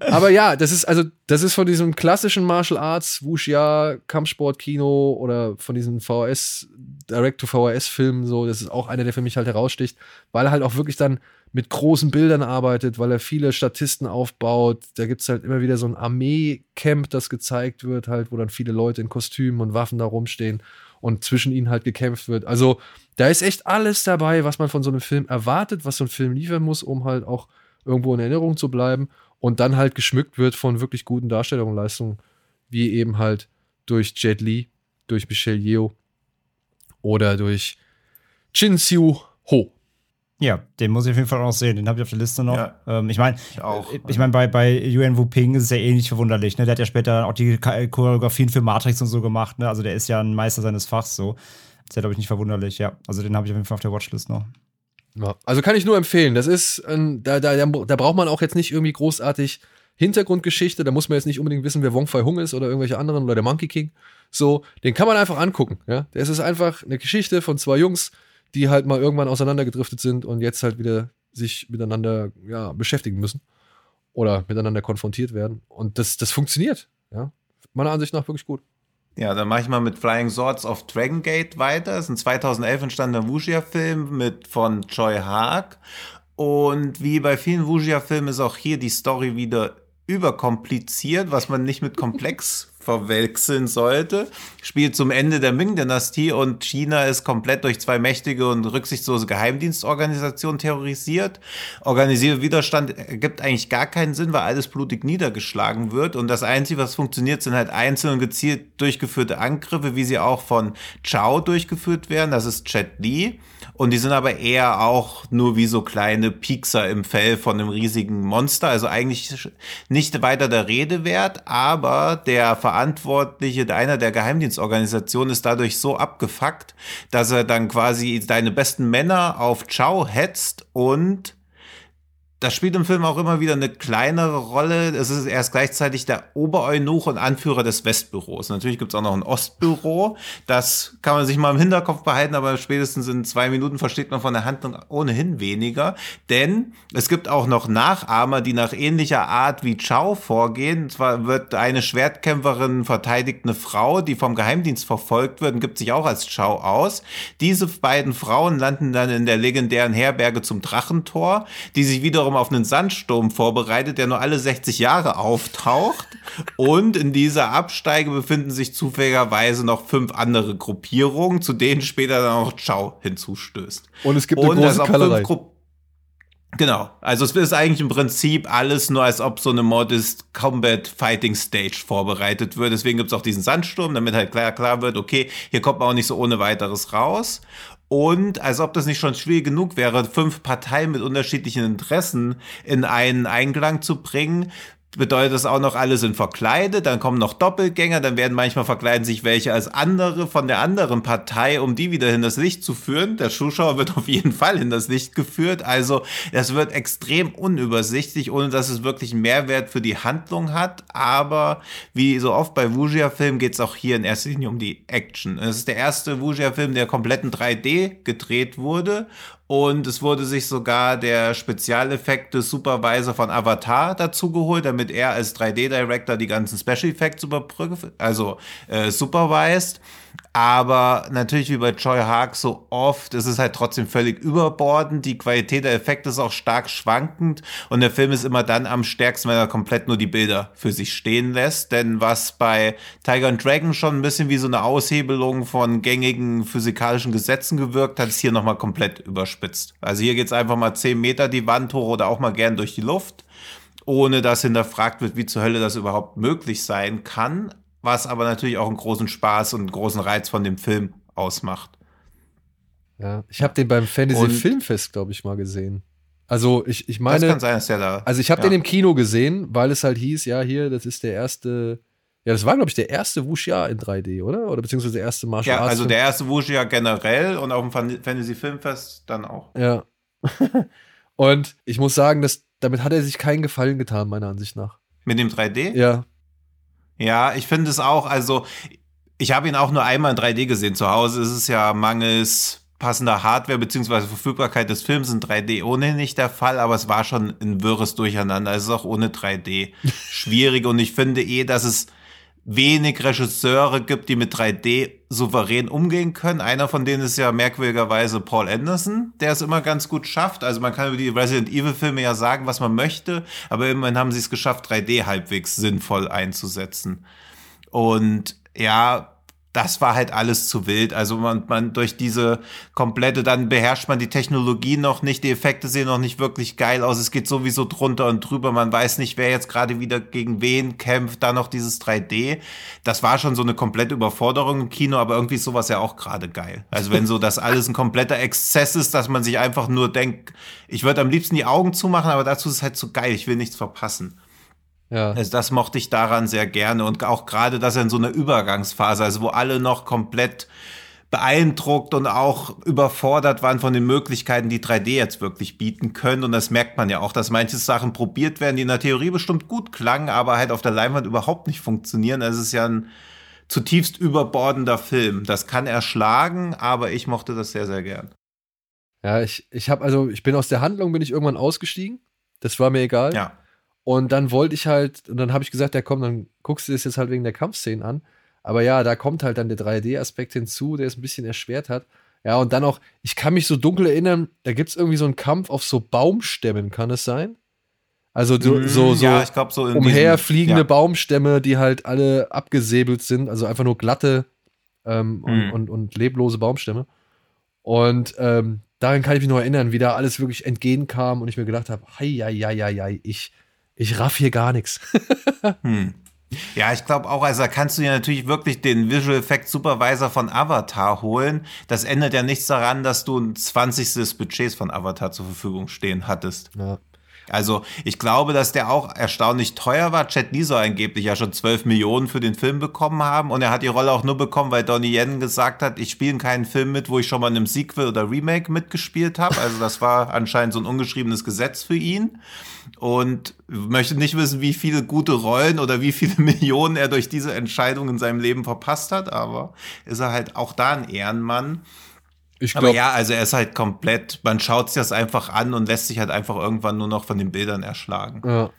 Aber ja, das ist also, das ist von diesem klassischen Martial Arts, Wuxia, Kampfsport-Kino oder von diesen VHS, Direct-to-VHS-Filmen so, das ist auch einer, der für mich halt heraussticht, weil er halt auch wirklich dann mit großen Bildern arbeitet, weil er viele Statisten aufbaut. Da gibt es halt immer wieder so ein Armee-Camp, das gezeigt wird, halt, wo dann viele Leute in Kostümen und Waffen da rumstehen und zwischen ihnen halt gekämpft wird. Also, da ist echt alles dabei, was man von so einem Film erwartet, was so ein Film liefern muss, um halt auch irgendwo in Erinnerung zu bleiben und dann halt geschmückt wird von wirklich guten Darstellungen und Leistungen, wie eben halt durch Jet Li, durch Michelle Yeoh oder durch Chin Siu Ho. Ja, den muss ich auf jeden Fall auch sehen. Den habe ich auf der Liste noch. Ja, ähm, ich meine, ich auch. Äh, ich meine, bei, bei Yuan Wu Ping ist es ja ähnlich verwunderlich. Ne? Der hat ja später auch die Choreografien für Matrix und so gemacht. Ne? Also der ist ja ein Meister seines Fachs so. Das ist ja, glaube ich, nicht verwunderlich. Ja, also den habe ich auf jeden Fall auf der Watchlist noch. Ja, also kann ich nur empfehlen. Das ist, ein, da, da, da braucht man auch jetzt nicht irgendwie großartig Hintergrundgeschichte. Da muss man jetzt nicht unbedingt wissen, wer Wong Fei Hung ist oder irgendwelche anderen oder der Monkey King. So, den kann man einfach angucken. Ja, das ist einfach eine Geschichte von zwei Jungs, die halt mal irgendwann auseinandergedriftet sind und jetzt halt wieder sich miteinander ja, beschäftigen müssen oder miteinander konfrontiert werden. Und das, das funktioniert. Ja, meiner Ansicht nach wirklich gut. Ja, dann mache ich mal mit Flying Swords of Dragon Gate weiter. Das ist ein 2011 entstandener Wuxia-Film mit von Choi Haag. Und wie bei vielen Wuxia-Filmen ist auch hier die Story wieder überkompliziert, was man nicht mit komplex verwechseln sollte. Spielt zum Ende der Ming-Dynastie und China ist komplett durch zwei mächtige und rücksichtslose Geheimdienstorganisationen terrorisiert. Organisierter Widerstand ergibt eigentlich gar keinen Sinn, weil alles blutig niedergeschlagen wird. Und das Einzige, was funktioniert, sind halt einzelne und gezielt durchgeführte Angriffe, wie sie auch von Chao durchgeführt werden. Das ist Chet Li. Und die sind aber eher auch nur wie so kleine Piekser im Fell von einem riesigen Monster. Also eigentlich nicht weiter der Rede wert, aber der Verantwortliche einer der Geheimdienstorganisationen ist dadurch so abgefuckt, dass er dann quasi deine besten Männer auf Ciao hetzt und das spielt im Film auch immer wieder eine kleinere Rolle. Es ist erst gleichzeitig der Obereunuch und Anführer des Westbüros. Natürlich gibt es auch noch ein Ostbüro. Das kann man sich mal im Hinterkopf behalten, aber spätestens in zwei Minuten versteht man von der Handlung ohnehin weniger. Denn es gibt auch noch Nachahmer, die nach ähnlicher Art wie Chow vorgehen. Und zwar wird eine Schwertkämpferin verteidigt eine Frau, die vom Geheimdienst verfolgt wird und gibt sich auch als Chow aus. Diese beiden Frauen landen dann in der legendären Herberge zum Drachentor, die sich wiederum wiederum auf einen Sandsturm vorbereitet, der nur alle 60 Jahre auftaucht. Und in dieser Absteige befinden sich zufälligerweise noch fünf andere Gruppierungen, zu denen später dann auch Ciao hinzustößt. Und es gibt eine Und große Kallerei. Genau, also es ist eigentlich im Prinzip alles nur, als ob so eine Modest Combat Fighting Stage vorbereitet wird. Deswegen gibt es auch diesen Sandsturm, damit halt klar, klar wird, okay, hier kommt man auch nicht so ohne weiteres raus. Und als ob das nicht schon schwierig genug wäre, fünf Parteien mit unterschiedlichen Interessen in einen Einklang zu bringen, bedeutet das auch noch, alle sind verkleidet, dann kommen noch Doppelgänger, dann werden manchmal verkleiden sich welche als andere von der anderen Partei, um die wieder in das Licht zu führen. Der Zuschauer wird auf jeden Fall in das Licht geführt. Also es wird extrem unübersichtlich, ohne dass es wirklich einen Mehrwert für die Handlung hat. Aber wie so oft bei Wuxia-Filmen geht es auch hier in erster Linie um die Action. Es ist der erste Wuxia-Film, der komplett in 3D gedreht wurde und es wurde sich sogar der Spezialeffekte Supervisor von Avatar dazu geholt, damit er als 3D-Director die ganzen Special Effects überprüft, also äh, supervised. Aber natürlich wie bei Choi Haag so oft, ist es halt trotzdem völlig überbordend. Die Qualität der Effekte ist auch stark schwankend. Und der Film ist immer dann am stärksten, wenn er komplett nur die Bilder für sich stehen lässt. Denn was bei Tiger and Dragon schon ein bisschen wie so eine Aushebelung von gängigen physikalischen Gesetzen gewirkt hat, ist hier nochmal komplett überspitzt. Also hier geht's einfach mal 10 Meter die Wand hoch oder auch mal gern durch die Luft ohne dass hinterfragt wird, wie zur Hölle das überhaupt möglich sein kann was aber natürlich auch einen großen Spaß und einen großen Reiz von dem Film ausmacht. Ja, ich habe den beim Fantasy Filmfest, glaube ich, mal gesehen. Also ich, ich meine, das kann sein, dass der da. Also ich habe ja. den im Kino gesehen, weil es halt hieß, ja hier, das ist der erste. Ja, das war glaube ich der erste Wuxia in 3D, oder? Oder beziehungsweise der erste Martial Ja, Arts also der erste Wuxia generell und auf dem Fantasy Filmfest dann auch. Ja. und ich muss sagen, dass damit hat er sich keinen Gefallen getan, meiner Ansicht nach. Mit dem 3D? Ja. Ja, ich finde es auch, also ich habe ihn auch nur einmal in 3D gesehen. Zu Hause ist es ja mangels passender Hardware beziehungsweise Verfügbarkeit des Films in 3D ohnehin nicht der Fall, aber es war schon ein wirres Durcheinander. Es ist auch ohne 3D schwierig und ich finde eh, dass es wenig Regisseure gibt, die mit 3D souverän umgehen können. Einer von denen ist ja merkwürdigerweise Paul Anderson, der es immer ganz gut schafft. Also man kann über die Resident Evil Filme ja sagen, was man möchte, aber immerhin haben sie es geschafft, 3D halbwegs sinnvoll einzusetzen. Und ja, das war halt alles zu wild. Also man, man durch diese komplette, dann beherrscht man die Technologie noch nicht, die Effekte sehen noch nicht wirklich geil aus. Es geht sowieso drunter und drüber. Man weiß nicht, wer jetzt gerade wieder gegen wen kämpft. Da noch dieses 3D. Das war schon so eine komplette Überforderung im Kino, aber irgendwie ist sowas ja auch gerade geil. Also wenn so das alles ein kompletter Exzess ist, dass man sich einfach nur denkt, ich würde am liebsten die Augen zumachen, aber dazu ist es halt so geil. Ich will nichts verpassen. Ja. Also das mochte ich daran sehr gerne und auch gerade, dass er in so einer Übergangsphase, also wo alle noch komplett beeindruckt und auch überfordert waren von den Möglichkeiten, die 3D jetzt wirklich bieten können. Und das merkt man ja auch, dass manche Sachen probiert werden, die in der Theorie bestimmt gut klangen, aber halt auf der Leinwand überhaupt nicht funktionieren. Es ist ja ein zutiefst überbordender Film. Das kann erschlagen, aber ich mochte das sehr, sehr gern. Ja, ich, ich habe also, ich bin aus der Handlung, bin ich irgendwann ausgestiegen. Das war mir egal. Ja. Und dann wollte ich halt, und dann habe ich gesagt, ja komm, dann guckst du das jetzt halt wegen der Kampfszenen an. Aber ja, da kommt halt dann der 3D-Aspekt hinzu, der es ein bisschen erschwert hat. Ja, und dann auch, ich kann mich so dunkel erinnern, da gibt es irgendwie so einen Kampf auf so Baumstämmen, kann es sein? Also so, mm, so, so, ja, glaub, so umherfliegende ja. Baumstämme, die halt alle abgesäbelt sind, also einfach nur glatte ähm, und, und, und, leblose Baumstämme. Und ähm, daran kann ich mich noch erinnern, wie da alles wirklich entgegenkam und ich mir gedacht habe, hei, hei, hei, hei, ich, ich raff hier gar nichts. hm. Ja, ich glaube auch, also da kannst du ja natürlich wirklich den Visual Effect Supervisor von Avatar holen. Das ändert ja nichts daran, dass du ein 20. Budgets von Avatar zur Verfügung stehen hattest. Ja. Also ich glaube, dass der auch erstaunlich teuer war. Jet Li soll angeblich ja schon 12 Millionen für den Film bekommen haben und er hat die Rolle auch nur bekommen, weil Donnie Yen gesagt hat, ich spiele keinen Film mit, wo ich schon mal in einem Sequel oder Remake mitgespielt habe. Also das war anscheinend so ein ungeschriebenes Gesetz für ihn und möchte nicht wissen, wie viele gute Rollen oder wie viele Millionen er durch diese Entscheidung in seinem Leben verpasst hat, aber ist er halt auch da ein Ehrenmann. Ich glaub, Aber ja, also er ist halt komplett, man schaut sich das einfach an und lässt sich halt einfach irgendwann nur noch von den Bildern erschlagen. Ja.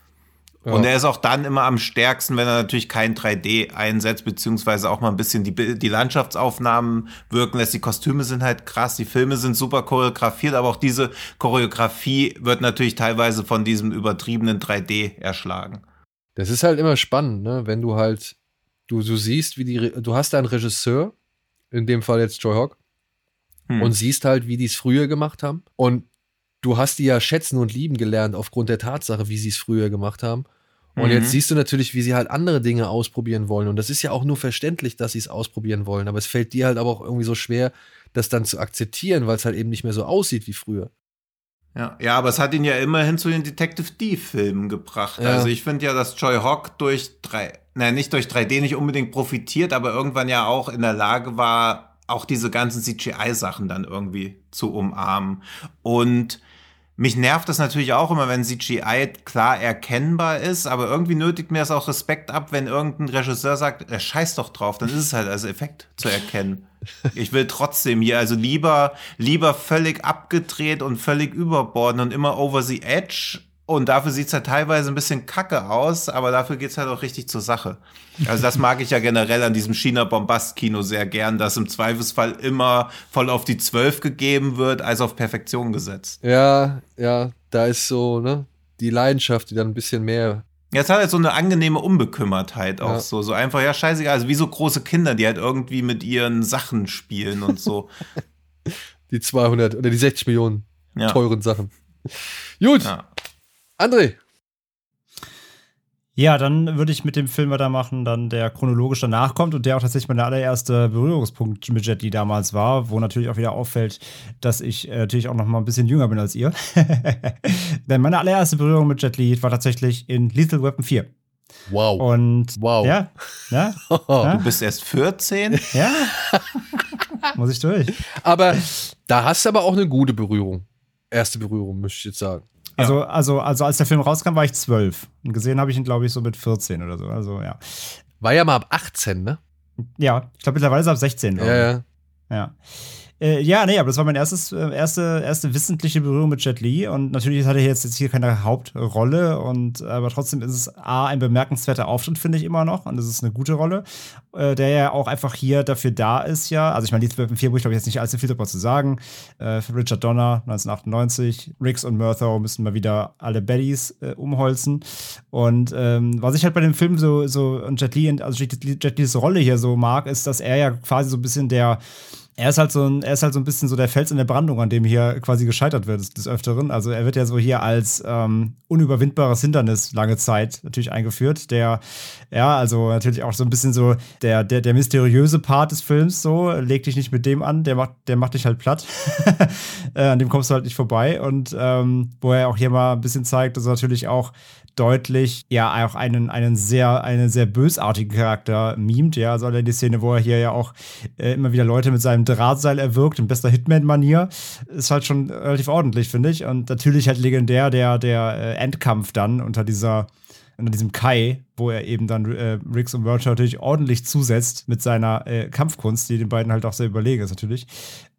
Ja. Und er ist auch dann immer am stärksten, wenn er natürlich kein 3D einsetzt, beziehungsweise auch mal ein bisschen die, die Landschaftsaufnahmen wirken lässt. Die Kostüme sind halt krass, die Filme sind super choreografiert, aber auch diese Choreografie wird natürlich teilweise von diesem übertriebenen 3D erschlagen. Das ist halt immer spannend, ne? wenn du halt, du, du siehst, wie die, du hast einen Regisseur, in dem Fall jetzt Joy Hawk, hm. und siehst halt, wie die es früher gemacht haben. Und du hast die ja schätzen und lieben gelernt aufgrund der Tatsache, wie sie es früher gemacht haben. Und mhm. jetzt siehst du natürlich, wie sie halt andere Dinge ausprobieren wollen. Und das ist ja auch nur verständlich, dass sie es ausprobieren wollen. Aber es fällt dir halt aber auch irgendwie so schwer, das dann zu akzeptieren, weil es halt eben nicht mehr so aussieht wie früher. Ja, ja, aber es hat ihn ja immerhin zu den Detective D-Filmen gebracht. Ja. Also ich finde ja, dass Joy Hawk durch drei, nein, nicht durch 3D nicht unbedingt profitiert, aber irgendwann ja auch in der Lage war, auch diese ganzen CGI-Sachen dann irgendwie zu umarmen. Und mich nervt das natürlich auch immer, wenn CGI klar erkennbar ist, aber irgendwie nötigt mir das auch Respekt ab, wenn irgendein Regisseur sagt, er scheiß doch drauf, dann ist es halt als Effekt zu erkennen. Ich will trotzdem hier, also lieber, lieber völlig abgedreht und völlig überborden und immer over the edge und dafür sieht's halt teilweise ein bisschen kacke aus, aber dafür geht's halt auch richtig zur Sache. Also das mag ich ja generell an diesem China-Bombast-Kino sehr gern, dass im Zweifelsfall immer voll auf die Zwölf gegeben wird, als auf Perfektion gesetzt. Ja, ja, da ist so, ne, die Leidenschaft, die dann ein bisschen mehr. Ja, es hat halt so eine angenehme Unbekümmertheit auch ja. so. So einfach, ja, scheißegal. Also wie so große Kinder, die halt irgendwie mit ihren Sachen spielen und so. die 200 oder die 60 Millionen ja. teuren Sachen. Gut. Ja. André. Ja, dann würde ich mit dem Film weitermachen, dann der chronologisch danach kommt und der auch tatsächlich mein allererster Berührungspunkt mit Jet Li damals war, wo natürlich auch wieder auffällt, dass ich äh, natürlich auch noch mal ein bisschen jünger bin als ihr. Denn meine allererste Berührung mit Jet Li war tatsächlich in Lethal Weapon 4. Wow. Und wow. Ja, ja, ja. Du bist erst 14? Ja. Muss ich durch. Aber da hast du aber auch eine gute Berührung. Erste Berührung, möchte ich jetzt sagen. Also, also, also als der Film rauskam, war ich zwölf. Und gesehen habe ich ihn, glaube ich, so mit 14 oder so. Also, ja. War ja mal ab 18, ne? Ja, ich glaube mittlerweile ist er ab 16. Ja, ja. Ja. Äh, ja, nee, aber das war meine erstes, äh, erste, erste wissentliche Berührung mit Jet Li. Und natürlich hat er jetzt, jetzt hier keine Hauptrolle. Und, aber trotzdem ist es A, ein bemerkenswerter Auftritt, finde ich immer noch. Und es ist eine gute Rolle, äh, der ja auch einfach hier dafür da ist, ja. Also, ich meine, die 12 4 muss ich glaube jetzt nicht allzu viel darüber zu sagen. Äh, Richard Donner, 1998. Riggs und Murthaugh müssen mal wieder alle Baddies umholzen. Und ähm, was ich halt bei dem Film so, so und Jet Li, also Jet Lis Rolle hier so mag, ist, dass er ja quasi so ein bisschen der er ist halt so ein, er ist halt so ein bisschen so der Fels in der Brandung, an dem hier quasi gescheitert wird des, Öfteren. Also er wird ja so hier als ähm, unüberwindbares Hindernis lange Zeit natürlich eingeführt. Der, ja, also natürlich auch so ein bisschen so der, der, der mysteriöse Part des Films, so, leg dich nicht mit dem an, der macht, der macht dich halt platt. äh, an dem kommst du halt nicht vorbei. Und ähm, wo er auch hier mal ein bisschen zeigt, dass er natürlich auch deutlich ja auch einen, einen sehr, einen sehr bösartigen Charakter mimt. Ja, also die Szene, wo er hier ja auch äh, immer wieder Leute mit seinem Drahtseil erwirkt, in bester Hitman-Manier, ist halt schon relativ ordentlich, finde ich. Und natürlich halt legendär der, der äh, Endkampf dann unter dieser unter diesem Kai, wo er eben dann äh, Riggs und Virtual natürlich ordentlich zusetzt mit seiner äh, Kampfkunst, die den beiden halt auch sehr überlegen ist natürlich.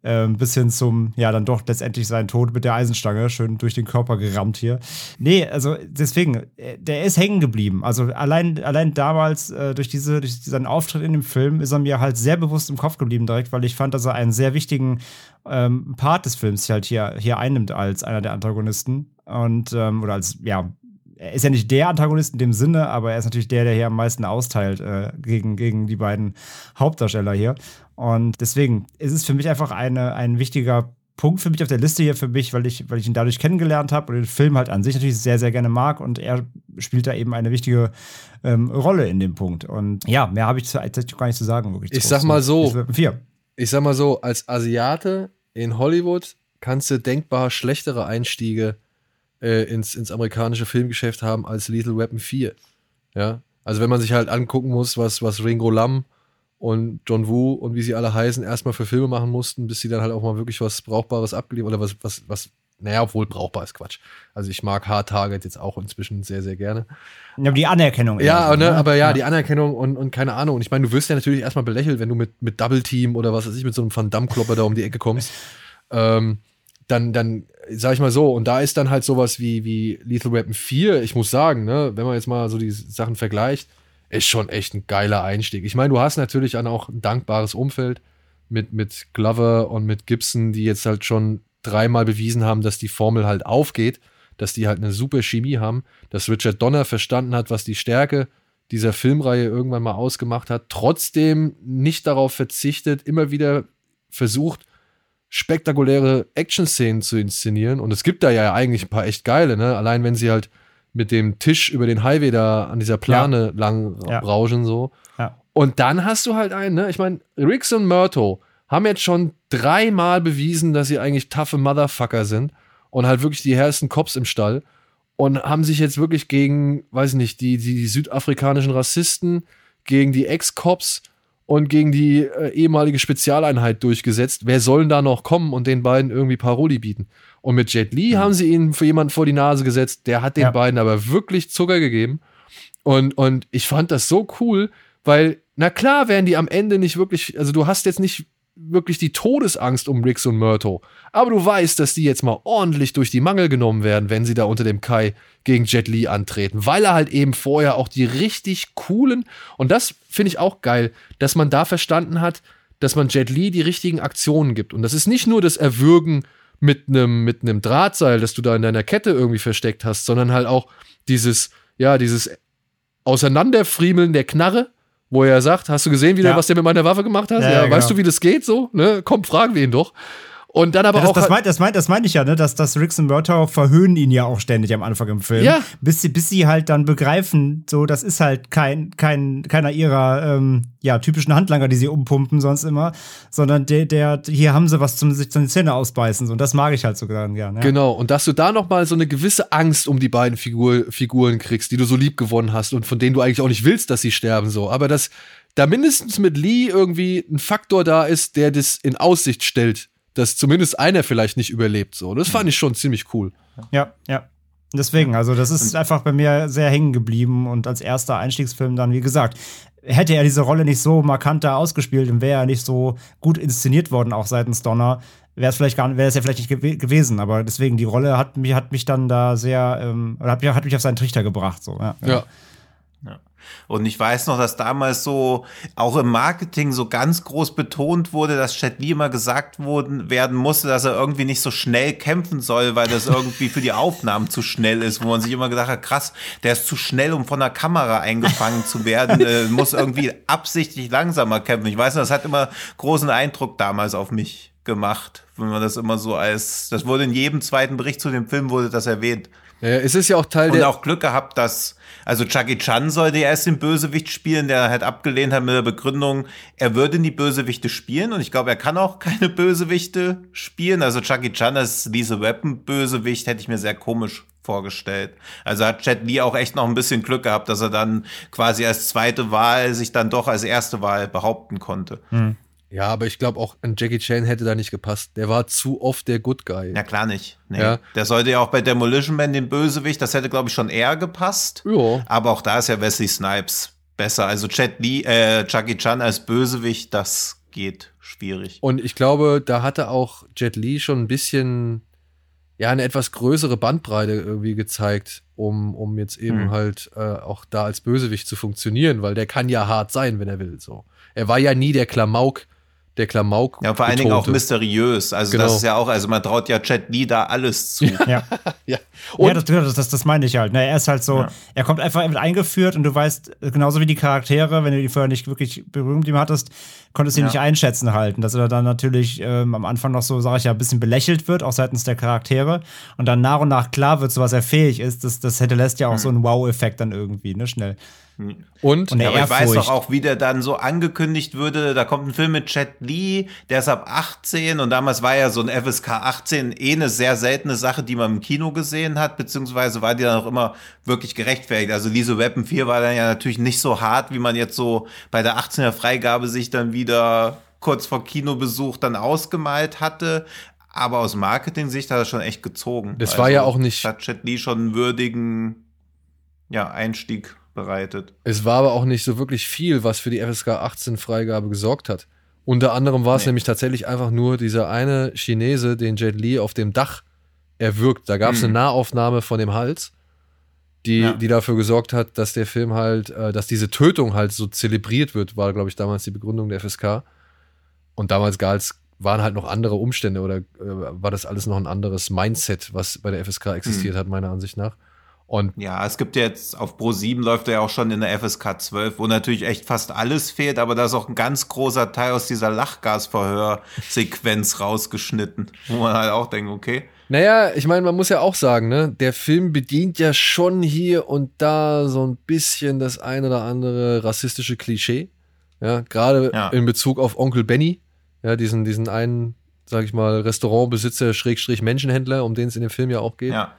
Ähm, bis hin zum, ja, dann doch letztendlich seinen Tod mit der Eisenstange, schön durch den Körper gerammt hier. Nee, also deswegen, äh, der ist hängen geblieben. Also allein, allein damals äh, durch, diese, durch seinen Auftritt in dem Film ist er mir halt sehr bewusst im Kopf geblieben direkt, weil ich fand, dass er einen sehr wichtigen ähm, Part des Films halt hier, hier einnimmt als einer der Antagonisten. Und, ähm, oder als, ja, er ist ja nicht der Antagonist in dem Sinne, aber er ist natürlich der, der hier am meisten austeilt äh, gegen, gegen die beiden Hauptdarsteller hier. Und deswegen ist es für mich einfach eine, ein wichtiger Punkt für mich auf der Liste hier für mich, weil ich, weil ich ihn dadurch kennengelernt habe und den Film halt an sich natürlich sehr, sehr gerne mag und er spielt da eben eine wichtige ähm, Rolle in dem Punkt. Und ja, mehr habe ich tatsächlich gar nicht zu sagen. Wirklich ich sag mal so, ich sag mal so, als Asiate in Hollywood kannst du denkbar schlechtere Einstiege äh, ins, ins amerikanische Filmgeschäft haben als Lethal Weapon 4. Ja, also wenn man sich halt angucken muss, was, was Ringo Lam und John Woo und wie sie alle heißen, erstmal für Filme machen mussten, bis sie dann halt auch mal wirklich was Brauchbares abgeliefert oder was, was, was, naja, obwohl brauchbar ist Quatsch. Also ich mag Hard Target jetzt auch inzwischen sehr, sehr gerne. Ja, aber die Anerkennung. Ja, eher, ne, aber ja, die Anerkennung und, und keine Ahnung. Und ich meine, du wirst ja natürlich erstmal belächelt, wenn du mit, mit Double Team oder was weiß ich, mit so einem Van Damme-Klopper da um die Ecke kommst. ähm, dann, dann, sag ich mal so, und da ist dann halt sowas wie, wie Lethal Weapon 4, ich muss sagen, ne, wenn man jetzt mal so die Sachen vergleicht, ist schon echt ein geiler Einstieg. Ich meine, du hast natürlich dann auch ein dankbares Umfeld mit, mit Glover und mit Gibson, die jetzt halt schon dreimal bewiesen haben, dass die Formel halt aufgeht, dass die halt eine super Chemie haben, dass Richard Donner verstanden hat, was die Stärke dieser Filmreihe irgendwann mal ausgemacht hat, trotzdem nicht darauf verzichtet, immer wieder versucht, spektakuläre Action-Szenen zu inszenieren. Und es gibt da ja eigentlich ein paar echt geile, ne? Allein wenn sie halt mit dem Tisch über den Highway da an dieser Plane ja. lang ja. rauschen so. Ja. Und dann hast du halt einen, ne? Ich meine, Riggs und Murto haben jetzt schon dreimal bewiesen, dass sie eigentlich taffe Motherfucker sind und halt wirklich die härtesten Cops im Stall und haben sich jetzt wirklich gegen, weiß nicht, die, die, die südafrikanischen Rassisten, gegen die Ex-Cops und gegen die äh, ehemalige Spezialeinheit durchgesetzt. Wer soll denn da noch kommen und den beiden irgendwie Paroli bieten? Und mit Jet Li mhm. haben sie ihn für jemanden vor die Nase gesetzt, der hat den ja. beiden aber wirklich Zucker gegeben. Und, und ich fand das so cool, weil, na klar, werden die am Ende nicht wirklich, also du hast jetzt nicht wirklich die Todesangst um Rix und Myrto. Aber du weißt, dass die jetzt mal ordentlich durch die Mangel genommen werden, wenn sie da unter dem Kai gegen Jet Li antreten, weil er halt eben vorher auch die richtig coolen, und das finde ich auch geil, dass man da verstanden hat, dass man Jet Li die richtigen Aktionen gibt. Und das ist nicht nur das Erwürgen mit einem mit Drahtseil, das du da in deiner Kette irgendwie versteckt hast, sondern halt auch dieses, ja, dieses Auseinanderfriemeln der Knarre, wo er sagt, hast du gesehen, wie ja. der, was der mit meiner Waffe gemacht hat? Ja, ja, ja weißt genau. du, wie das geht so? Ne? Komm, fragen wir ihn doch. Und dann aber ja, das, auch. Das, meint, das, meint, das meinte ich ja, ne? Dass, dass Rix und Murtaugh verhöhnen ihn ja auch ständig am Anfang im Film. Ja. Bis sie, bis sie halt dann begreifen, so, das ist halt kein, kein, keiner ihrer ähm, ja, typischen Handlanger, die sie umpumpen, sonst immer. Sondern der, der, hier haben sie was zum sich die Zähne ausbeißen. So. Und das mag ich halt so gern, ja. Genau. Und dass du da nochmal so eine gewisse Angst um die beiden Figur, Figuren kriegst, die du so lieb gewonnen hast und von denen du eigentlich auch nicht willst, dass sie sterben, so. Aber dass da mindestens mit Lee irgendwie ein Faktor da ist, der das in Aussicht stellt dass zumindest einer vielleicht nicht überlebt. So, das fand ich schon ziemlich cool. Ja, ja. Deswegen, also das ist einfach bei mir sehr hängen geblieben und als erster Einstiegsfilm dann, wie gesagt, hätte er diese Rolle nicht so markanter ausgespielt und wäre er nicht so gut inszeniert worden, auch seitens Donner, wäre es vielleicht gar wäre es ja vielleicht nicht gew gewesen. Aber deswegen, die Rolle hat mich, hat mich dann da sehr, ähm, hat, mich, hat mich auf seinen Trichter gebracht. So, ja. ja. Und ich weiß noch, dass damals so auch im Marketing so ganz groß betont wurde, dass Jet Li immer gesagt worden, werden musste, dass er irgendwie nicht so schnell kämpfen soll, weil das irgendwie für die Aufnahmen zu schnell ist, wo man sich immer gedacht hat, krass, der ist zu schnell, um von der Kamera eingefangen zu werden, äh, muss irgendwie absichtlich langsamer kämpfen. Ich weiß noch, das hat immer großen Eindruck damals auf mich gemacht, wenn man das immer so als, das wurde in jedem zweiten Bericht zu dem Film wurde das erwähnt. Ja, es ist ja auch Teil und der. Und auch Glück gehabt, dass, also Chucky Chan sollte erst den Bösewicht spielen, der halt abgelehnt hat mit der Begründung, er würde nie Bösewichte spielen und ich glaube, er kann auch keine Bösewichte spielen. Also Chucky Chan als diese Weapon-Bösewicht hätte ich mir sehr komisch vorgestellt. Also hat Jet Li auch echt noch ein bisschen Glück gehabt, dass er dann quasi als zweite Wahl sich dann doch als erste Wahl behaupten konnte. Hm. Ja, aber ich glaube auch an Jackie Chan hätte da nicht gepasst. Der war zu oft der Good Guy. Ja, klar nicht. Nee. Ja. Der sollte ja auch bei Demolition Man den Bösewicht, das hätte, glaube ich, schon eher gepasst. Ja. Aber auch da ist ja Wesley Snipes besser. Also Jet Lee, äh, Jackie Chan als Bösewicht, das geht schwierig. Und ich glaube, da hatte auch Jet Li schon ein bisschen, ja, eine etwas größere Bandbreite irgendwie gezeigt, um, um jetzt eben mhm. halt äh, auch da als Bösewicht zu funktionieren, weil der kann ja hart sein, wenn er will. So. Er war ja nie der Klamauk, der Klamauk. Ja, vor allen Dingen auch mysteriös. Also genau. das ist ja auch, also man traut ja Chat nie da alles zu. Ja, ja. Und ja das, das, das, meine ich halt. Ne? Er ist halt so, ja. er kommt einfach eingeführt und du weißt, genauso wie die Charaktere, wenn du die vorher nicht wirklich Berührung mit ihm hattest, konntest du ihn ja. nicht einschätzen halten. Dass er dann natürlich ähm, am Anfang noch so, sage ich ja, ein bisschen belächelt wird, auch seitens der Charaktere. Und dann nach und nach klar wird, zu was er fähig ist. Das, das hätte lässt ja auch mhm. so einen Wow-Effekt dann irgendwie, ne, schnell. Und, Und Ja, aber ich weiß doch auch, wie der dann so angekündigt würde, da kommt ein Film mit Jet Li, der ist ab 18 und damals war ja so ein FSK 18 eh eine sehr seltene Sache, die man im Kino gesehen hat, beziehungsweise war die dann auch immer wirklich gerechtfertigt. Also Lise Weapon 4 war dann ja natürlich nicht so hart, wie man jetzt so bei der 18er Freigabe sich dann wieder kurz vor Kinobesuch dann ausgemalt hatte. Aber aus Marketing-Sicht hat er schon echt gezogen. Also Das war ja auch nicht- Hat Jet Li schon einen würdigen ja, Einstieg bereitet. es war aber auch nicht so wirklich viel, was für die FSK 18 Freigabe gesorgt hat. Unter anderem war es Nee. nämlich tatsächlich einfach nur dieser eine Chinese, den Jet Li auf dem Dach erwürgt. Da gab es Hm. eine Nahaufnahme von dem Hals, die, Ja. die dafür gesorgt hat, dass der Film halt, äh, dass diese Tötung halt so zelebriert wird, war, glaube ich, damals die Begründung der FSK. Und damals gal's, waren halt noch andere Umstände oder äh, war das alles noch ein anderes Mindset, was bei der FSK existiert Hm. hat, meiner Ansicht nach. Und Ja, es gibt jetzt auf Pro 7 läuft er ja auch schon in der FSK 12, wo natürlich echt fast alles fehlt, aber da ist auch ein ganz großer Teil aus dieser Lachgasverhör-Sequenz rausgeschnitten, wo man halt auch denkt, okay. Naja, ich meine, man muss ja auch sagen, ne, der Film bedient ja schon hier und da so ein bisschen das ein oder andere rassistische Klischee. Ja, gerade Ja. in Bezug auf Onkel Benny, ja, diesen, diesen einen, sag ich mal, Restaurantbesitzer, Schrägstrich Menschenhändler, um den es in dem Film ja auch geht. Ja,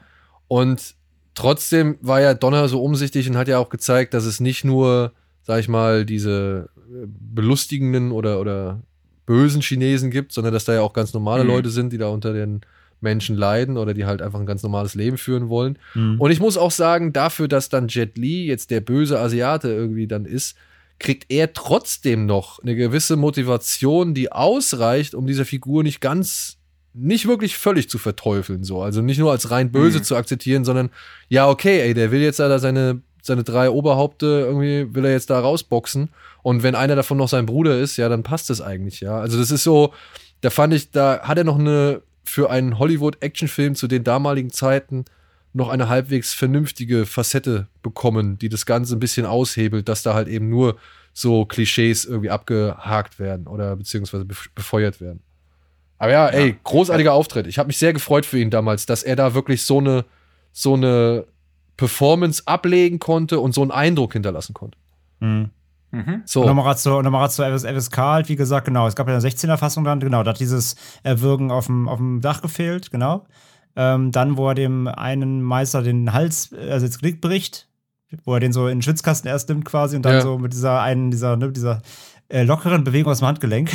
Und trotzdem war ja Donner so umsichtig und hat ja auch gezeigt, dass es nicht nur, sag ich mal, diese äh, belustigenden oder, oder bösen Chinesen gibt, sondern dass da ja auch ganz normale Mhm. Leute sind, die da unter den Menschen leiden oder die halt einfach ein ganz normales Leben führen wollen. Mhm. Und ich muss auch sagen, dafür, dass dann Jet Li jetzt der böse Asiate irgendwie dann ist, kriegt er trotzdem noch eine gewisse Motivation, die ausreicht, um diese Figur nicht ganz, nicht wirklich völlig zu verteufeln, so. Also nicht nur als rein böse Mhm. zu akzeptieren, sondern ja, okay, ey, der will jetzt da seine, seine drei Oberhaupte irgendwie, will er jetzt da rausboxen. Und wenn einer davon noch sein Bruder ist, ja, dann passt das eigentlich, ja. Also das ist so, da fand ich, da hat er noch eine, für einen Hollywood-Actionfilm zu den damaligen Zeiten noch eine halbwegs vernünftige Facette bekommen, die das Ganze ein bisschen aushebelt, dass da halt eben nur so Klischees irgendwie abgehakt werden oder beziehungsweise bef- befeuert werden. Aber ja, ey, großartiger Auftritt. Ich habe mich sehr gefreut für ihn damals, dass er da wirklich so eine, so eine Performance ablegen konnte und so einen Eindruck hinterlassen konnte. Mhm. mhm. So. Und nochmal gerade zur, noch mal grad zur FS FSK halt, wie gesagt, genau. Es gab ja eine 16er-Fassung dann, genau. Da hat dieses Erwürgen auf dem, auf dem Dach gefehlt, genau. Ähm, dann, wo er dem einen Meister den Hals, also das Genick bricht, wo er den so in den Schwitzkasten erst nimmt quasi und dann Ja. so mit dieser einen, dieser, ne, dieser äh, lockeren Bewegung aus dem Handgelenk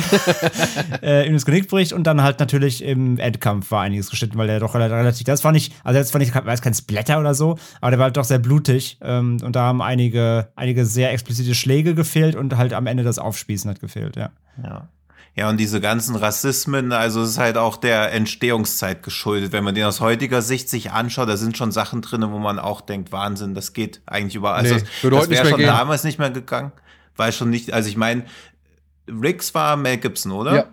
äh, ihm das Genick bricht und dann halt natürlich im Endkampf war einiges geschnitten, weil der doch rela- relativ, das war nicht, also das war nicht, war jetzt kein Splatter oder so, aber der war halt doch sehr blutig ähm, und da haben einige, einige sehr explizite Schläge gefehlt und halt am Ende das Aufspießen hat gefehlt, ja. Ja. Ja, und diese ganzen Rassismen, also es ist halt auch der Entstehungszeit geschuldet. Wenn man den aus heutiger Sicht sich anschaut, da sind schon Sachen drin, wo man auch denkt, Wahnsinn, das geht eigentlich überall. Also Nee, das, heute das nicht wäre schon gehen. damals nicht mehr gegangen. Weil schon nicht, also ich meine, Riggs war Mel Gibson, oder? Ja.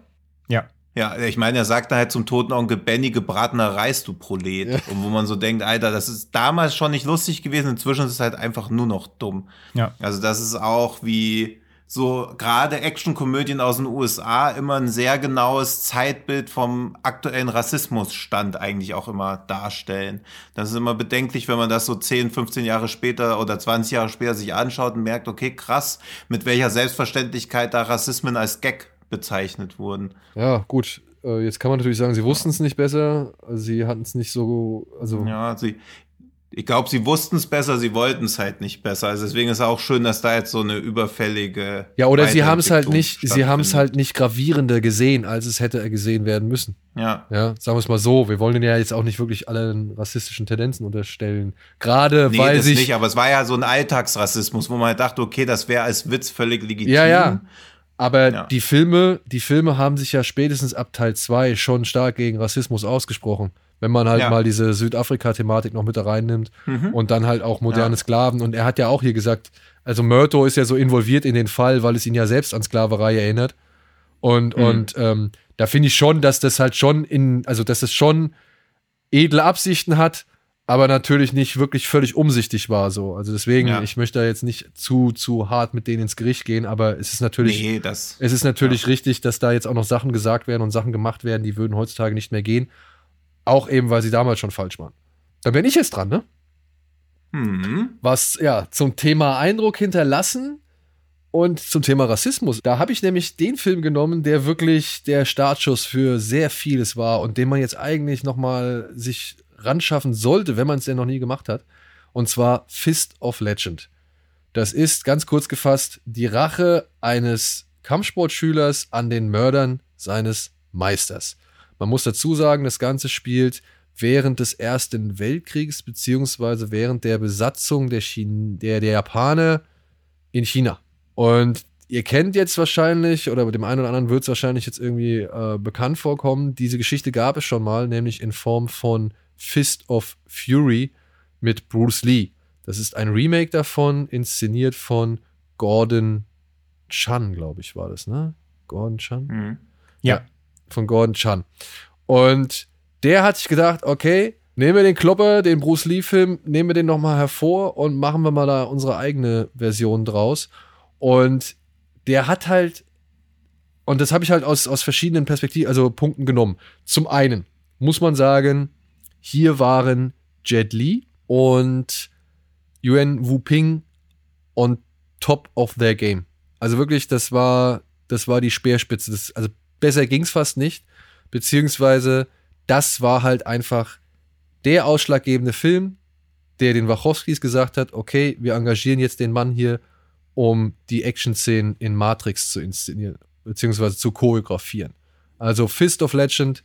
Ja. Ja, ich meine, er sagt dann halt zum toten Onkel Benny, gebratener Reis, du Prolet. Ja. Und wo man so denkt, Alter, das ist damals schon nicht lustig gewesen, inzwischen ist es halt einfach nur noch dumm. Ja. Also das ist auch wie so gerade Actionkomödien aus den USA immer ein sehr genaues Zeitbild vom aktuellen Rassismusstand eigentlich auch immer darstellen. Das ist immer bedenklich, wenn man das so 10, 15 Jahre später oder 20 Jahre später sich anschaut und merkt, okay, krass, mit welcher Selbstverständlichkeit da Rassismen als Gag bezeichnet wurden. Ja, gut. Äh, jetzt kann man natürlich sagen, sie wussten es nicht besser. Also sie hatten es nicht so, also Ja, sie, ich glaube, sie wussten es besser, sie wollten es halt nicht besser. Also deswegen ist auch schön, dass da jetzt so eine überfällige. Ja, oder sie haben es halt nicht, sie haben es halt nicht gravierender gesehen, als es hätte gesehen werden müssen. Ja. Ja, sagen wir es mal so. Wir wollen ja jetzt auch nicht wirklich allen rassistischen Tendenzen unterstellen. Gerade Nee, weil das sich. nicht, aber es war ja so ein Alltagsrassismus, wo man halt dachte, okay, das wäre als Witz völlig legitim. Ja, ja. Aber Ja. die Filme, die Filme haben sich ja spätestens ab Teil 2 schon stark gegen Rassismus ausgesprochen. Wenn man halt Ja. mal diese Südafrika-Thematik noch mit da reinnimmt Mhm. und dann halt auch moderne Ja. Sklaven. Und er hat ja auch hier gesagt, also Murto ist ja so involviert in den Fall, weil es ihn ja selbst an Sklaverei erinnert. Und, Mhm. und ähm, da finde ich schon, dass das halt schon in, also dass es schon edle Absichten hat, aber natürlich nicht wirklich völlig umsichtig war so. Also deswegen, Ja. ich möchte da jetzt nicht zu, zu hart mit denen ins Gericht gehen, aber es ist natürlich, Nee, das. es ist natürlich richtig, dass da jetzt auch noch Sachen gesagt werden und Sachen gemacht werden, die würden heutzutage nicht mehr gehen. Auch eben, weil sie damals schon falsch waren. Dann bin ich jetzt dran, ne? Mhm. Was ja zum Thema Eindruck hinterlassen und zum Thema Rassismus. Da habe ich nämlich den Film genommen, der wirklich der Startschuss für sehr vieles war und den man jetzt eigentlich noch mal sich ranschaffen sollte, wenn man es denn noch nie gemacht hat. Und zwar Fist of Legend. Das ist ganz kurz gefasst die Rache eines Kampfsportschülers an den Mördern seines Meisters. Man muss dazu sagen, das Ganze spielt während des Ersten Weltkriegs beziehungsweise während der Besatzung der, Chine der, der Japaner in China. Und ihr kennt jetzt wahrscheinlich, oder dem einen oder anderen wird es wahrscheinlich jetzt irgendwie äh, bekannt vorkommen, diese Geschichte gab es schon mal, nämlich in Form von Fist of Fury mit Bruce Lee. Das ist ein Remake davon, inszeniert von Gordon Chan, glaube ich, war das, ne? Gordon Chan? Mhm. Ja. Von Gordon Chan. Und der hat sich gedacht, okay, nehmen wir den Klopper, den Bruce Lee-Film, nehmen wir den nochmal hervor und machen wir mal da unsere eigene Version draus. Und der hat halt, und das habe ich halt aus, aus verschiedenen Perspektiven, also Punkten genommen. Zum einen muss man sagen, hier waren Jet Li und Yuan Wu Ping on top of their game. Also wirklich, das war, das war die Speerspitze. Das, also besser ging es fast nicht. Beziehungsweise, das war halt einfach der ausschlaggebende Film, der den Wachowskis gesagt hat, okay, wir engagieren jetzt den Mann hier, um die Action-Szenen in Matrix zu inszenieren, beziehungsweise zu choreografieren. Also Fist of Legend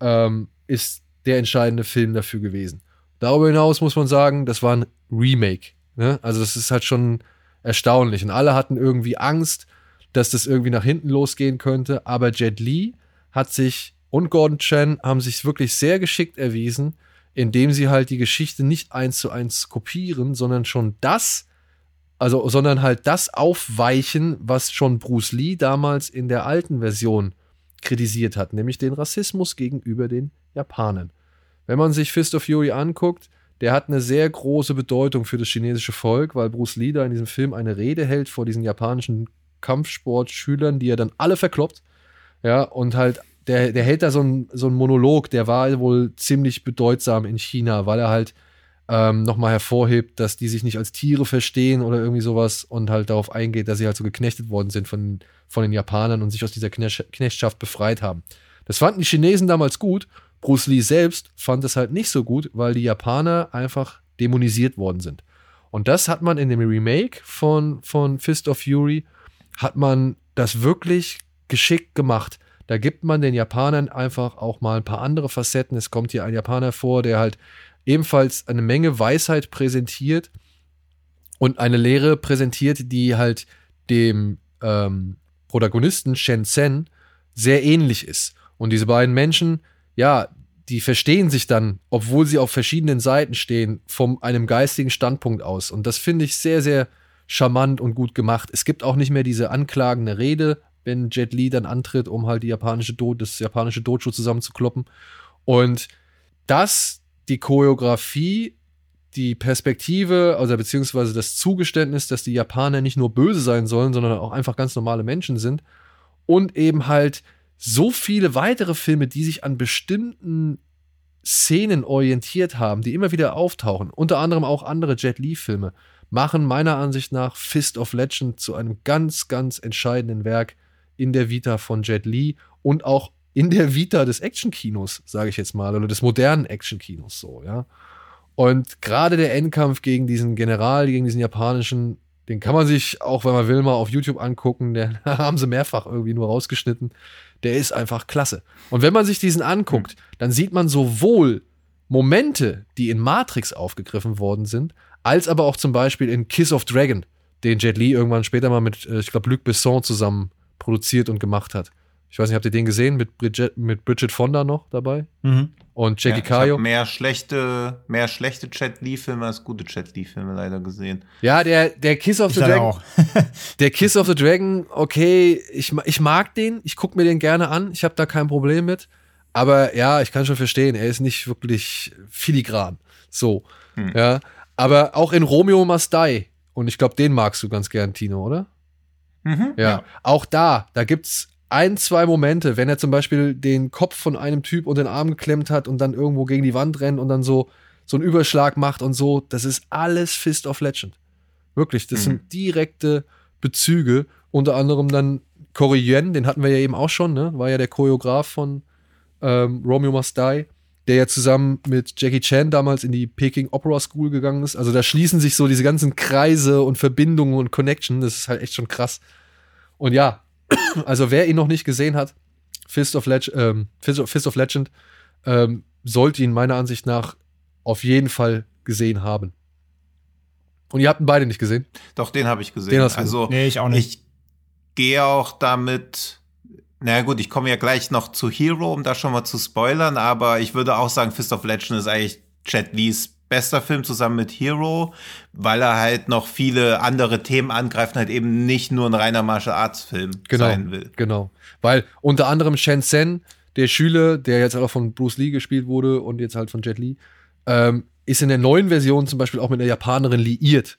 ähm, ist der entscheidende Film dafür gewesen. Darüber hinaus muss man sagen, das war ein Remake. Ne? Also das ist halt schon erstaunlich. Und alle hatten irgendwie Angst, dass das irgendwie nach hinten losgehen könnte. Aber Jet Li hat sich und Gordon Chen haben sich wirklich sehr geschickt erwiesen, indem sie halt die Geschichte nicht eins zu eins kopieren, sondern schon das, also, sondern halt das aufweichen, was schon Bruce Lee damals in der alten Version kritisiert hat, nämlich den Rassismus gegenüber den Japanern. Wenn man sich Fist of Fury anguckt, der hat eine sehr große Bedeutung für das chinesische Volk, weil Bruce Lee da in diesem Film eine Rede hält vor diesen japanischen Kampfsportschülern, die er dann alle verkloppt. Ja, und halt, der, der hält da so einen so Monolog, der war wohl ziemlich bedeutsam in China, weil er halt ähm, nochmal hervorhebt, dass die sich nicht als Tiere verstehen oder irgendwie sowas und halt darauf eingeht, dass sie halt so geknechtet worden sind von, von den Japanern und sich aus dieser Knech Knechtschaft befreit haben. Das fanden die Chinesen damals gut. Bruce Lee selbst fand es halt nicht so gut, weil die Japaner einfach dämonisiert worden sind. Und das hat man in dem Remake von, von Fist of Fury, hat man das wirklich geschickt gemacht. Da gibt man den Japanern einfach auch mal ein paar andere Facetten. Es kommt hier ein Japaner vor, der halt ebenfalls eine Menge Weisheit präsentiert und eine Lehre präsentiert, die halt dem ähm, Protagonisten Shenzhen sehr ähnlich ist. Und diese beiden Menschen, ja, die verstehen sich dann, obwohl sie auf verschiedenen Seiten stehen, von einem geistigen Standpunkt aus. Und das finde ich sehr, sehr charmant und gut gemacht. Es gibt auch nicht mehr diese anklagende Rede, wenn Jet Li dann antritt, um halt die japanische Do das japanische Dojo zusammenzukloppen. Und das, die Choreografie, die Perspektive, also beziehungsweise das Zugeständnis, dass die Japaner nicht nur böse sein sollen, sondern auch einfach ganz normale Menschen sind. Und eben halt so viele weitere Filme, die sich an bestimmten Szenen orientiert haben, die immer wieder auftauchen, unter anderem auch andere Jet Li-Filme, machen meiner Ansicht nach Fist of Legend zu einem ganz, ganz entscheidenden Werk in der Vita von Jet Li und auch in der Vita des Actionkinos, sage ich jetzt mal, oder des modernen Actionkinos so, ja. Und gerade der Endkampf gegen diesen General, gegen diesen japanischen, den kann man sich auch, wenn man will, mal auf YouTube angucken. Den haben sie mehrfach irgendwie nur rausgeschnitten. Der ist einfach klasse. Und wenn man sich diesen anguckt, dann sieht man sowohl Momente, die in Matrix aufgegriffen worden sind, als aber auch zum Beispiel in Kiss of Dragon, den Jet Li irgendwann später mal mit, ich glaube, Luc Besson zusammen produziert und gemacht hat. Ich weiß nicht, habt ihr den gesehen mit Bridget, mit Bridget Fonda noch dabei? Mhm. Und Jackie Ja, ich Cayo? mehr schlechte, mehr schlechte Jet Li-Filme als gute Jet Li-Filme leider gesehen. Ja, der, der Kiss of Ich the Dragon. auch. Der Kiss of the Dragon, okay, ich, ich mag den, ich gucke mir den gerne an, ich habe da kein Problem mit. Aber ja, ich kann schon verstehen, er ist nicht wirklich filigran. So, Hm. ja. Aber auch in Romeo Must Die, und ich glaube, den magst du ganz gern, Tino, oder? Mhm, Ja. Auch da, da gibt's ein, zwei Momente, wenn er zum Beispiel den Kopf von einem Typ unter den Arm geklemmt hat und dann irgendwo gegen die Wand rennt und dann so, so einen Überschlag macht und so, das ist alles Fist of Legend. Wirklich, das mhm. sind direkte Bezüge. Unter anderem dann Corey Yuen, den hatten wir ja eben auch schon, ne? War ja der Choreograf von ähm, Romeo Must Die, der ja zusammen mit Jackie Chan damals in die Peking Opera School gegangen ist. Also da schließen sich so diese ganzen Kreise und Verbindungen und Connection. Das ist halt echt schon krass. Und ja, also wer ihn noch nicht gesehen hat, Fist of, Leg ähm, Fist of, Fist of Legend, ähm, sollte ihn meiner Ansicht nach auf jeden Fall gesehen haben. Und ihr habt ihn beide nicht gesehen? Doch, den habe ich gesehen. Den hast du. Also, nee, ich auch nicht. Ich gehe auch damit. Na naja, gut, ich komme ja gleich noch zu Hero, um da schon mal zu spoilern, aber ich würde auch sagen, Fist of Legend ist eigentlich Jet Lees bester Film zusammen mit Hero, weil er halt noch viele andere Themen angreift und halt eben nicht nur ein reiner Martial Arts Film genau, sein will. Genau, weil unter anderem Shenzhen, der Schüler, der jetzt auch von Bruce Lee gespielt wurde und jetzt halt von Jet Li, ähm, ist in der neuen Version zum Beispiel auch mit einer Japanerin liiert.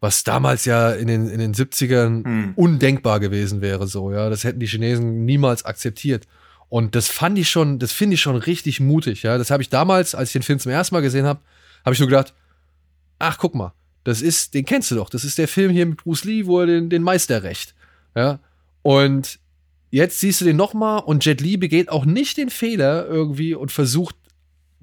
Was damals ja in den, in den 70ern hm. undenkbar gewesen wäre, so, ja. Das hätten die Chinesen niemals akzeptiert. Und das fand ich schon, das finde ich schon richtig mutig, ja. Das habe ich damals, als ich den Film zum ersten Mal gesehen habe, habe ich nur gedacht, ach, guck mal, das ist, den kennst du doch. Das ist der Film hier mit Bruce Lee, wo er den, den Meister rächt. Ja. Und jetzt siehst du den nochmal und Jet Li begeht auch nicht den Fehler irgendwie und versucht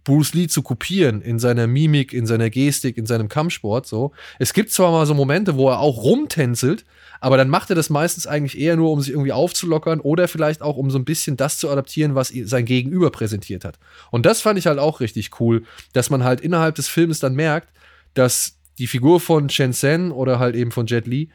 Bruce Lee zu kopieren in seiner Mimik, in seiner Gestik, in seinem Kampfsport so. Es gibt zwar mal so Momente, wo er auch rumtänzelt, aber dann macht er das meistens eigentlich eher nur, um sich irgendwie aufzulockern oder vielleicht auch, um so ein bisschen das zu adaptieren, was sein Gegenüber präsentiert hat. Und das fand ich halt auch richtig cool, dass man halt innerhalb des Films dann merkt, dass die Figur von Shenzhen oder halt eben von Jet Li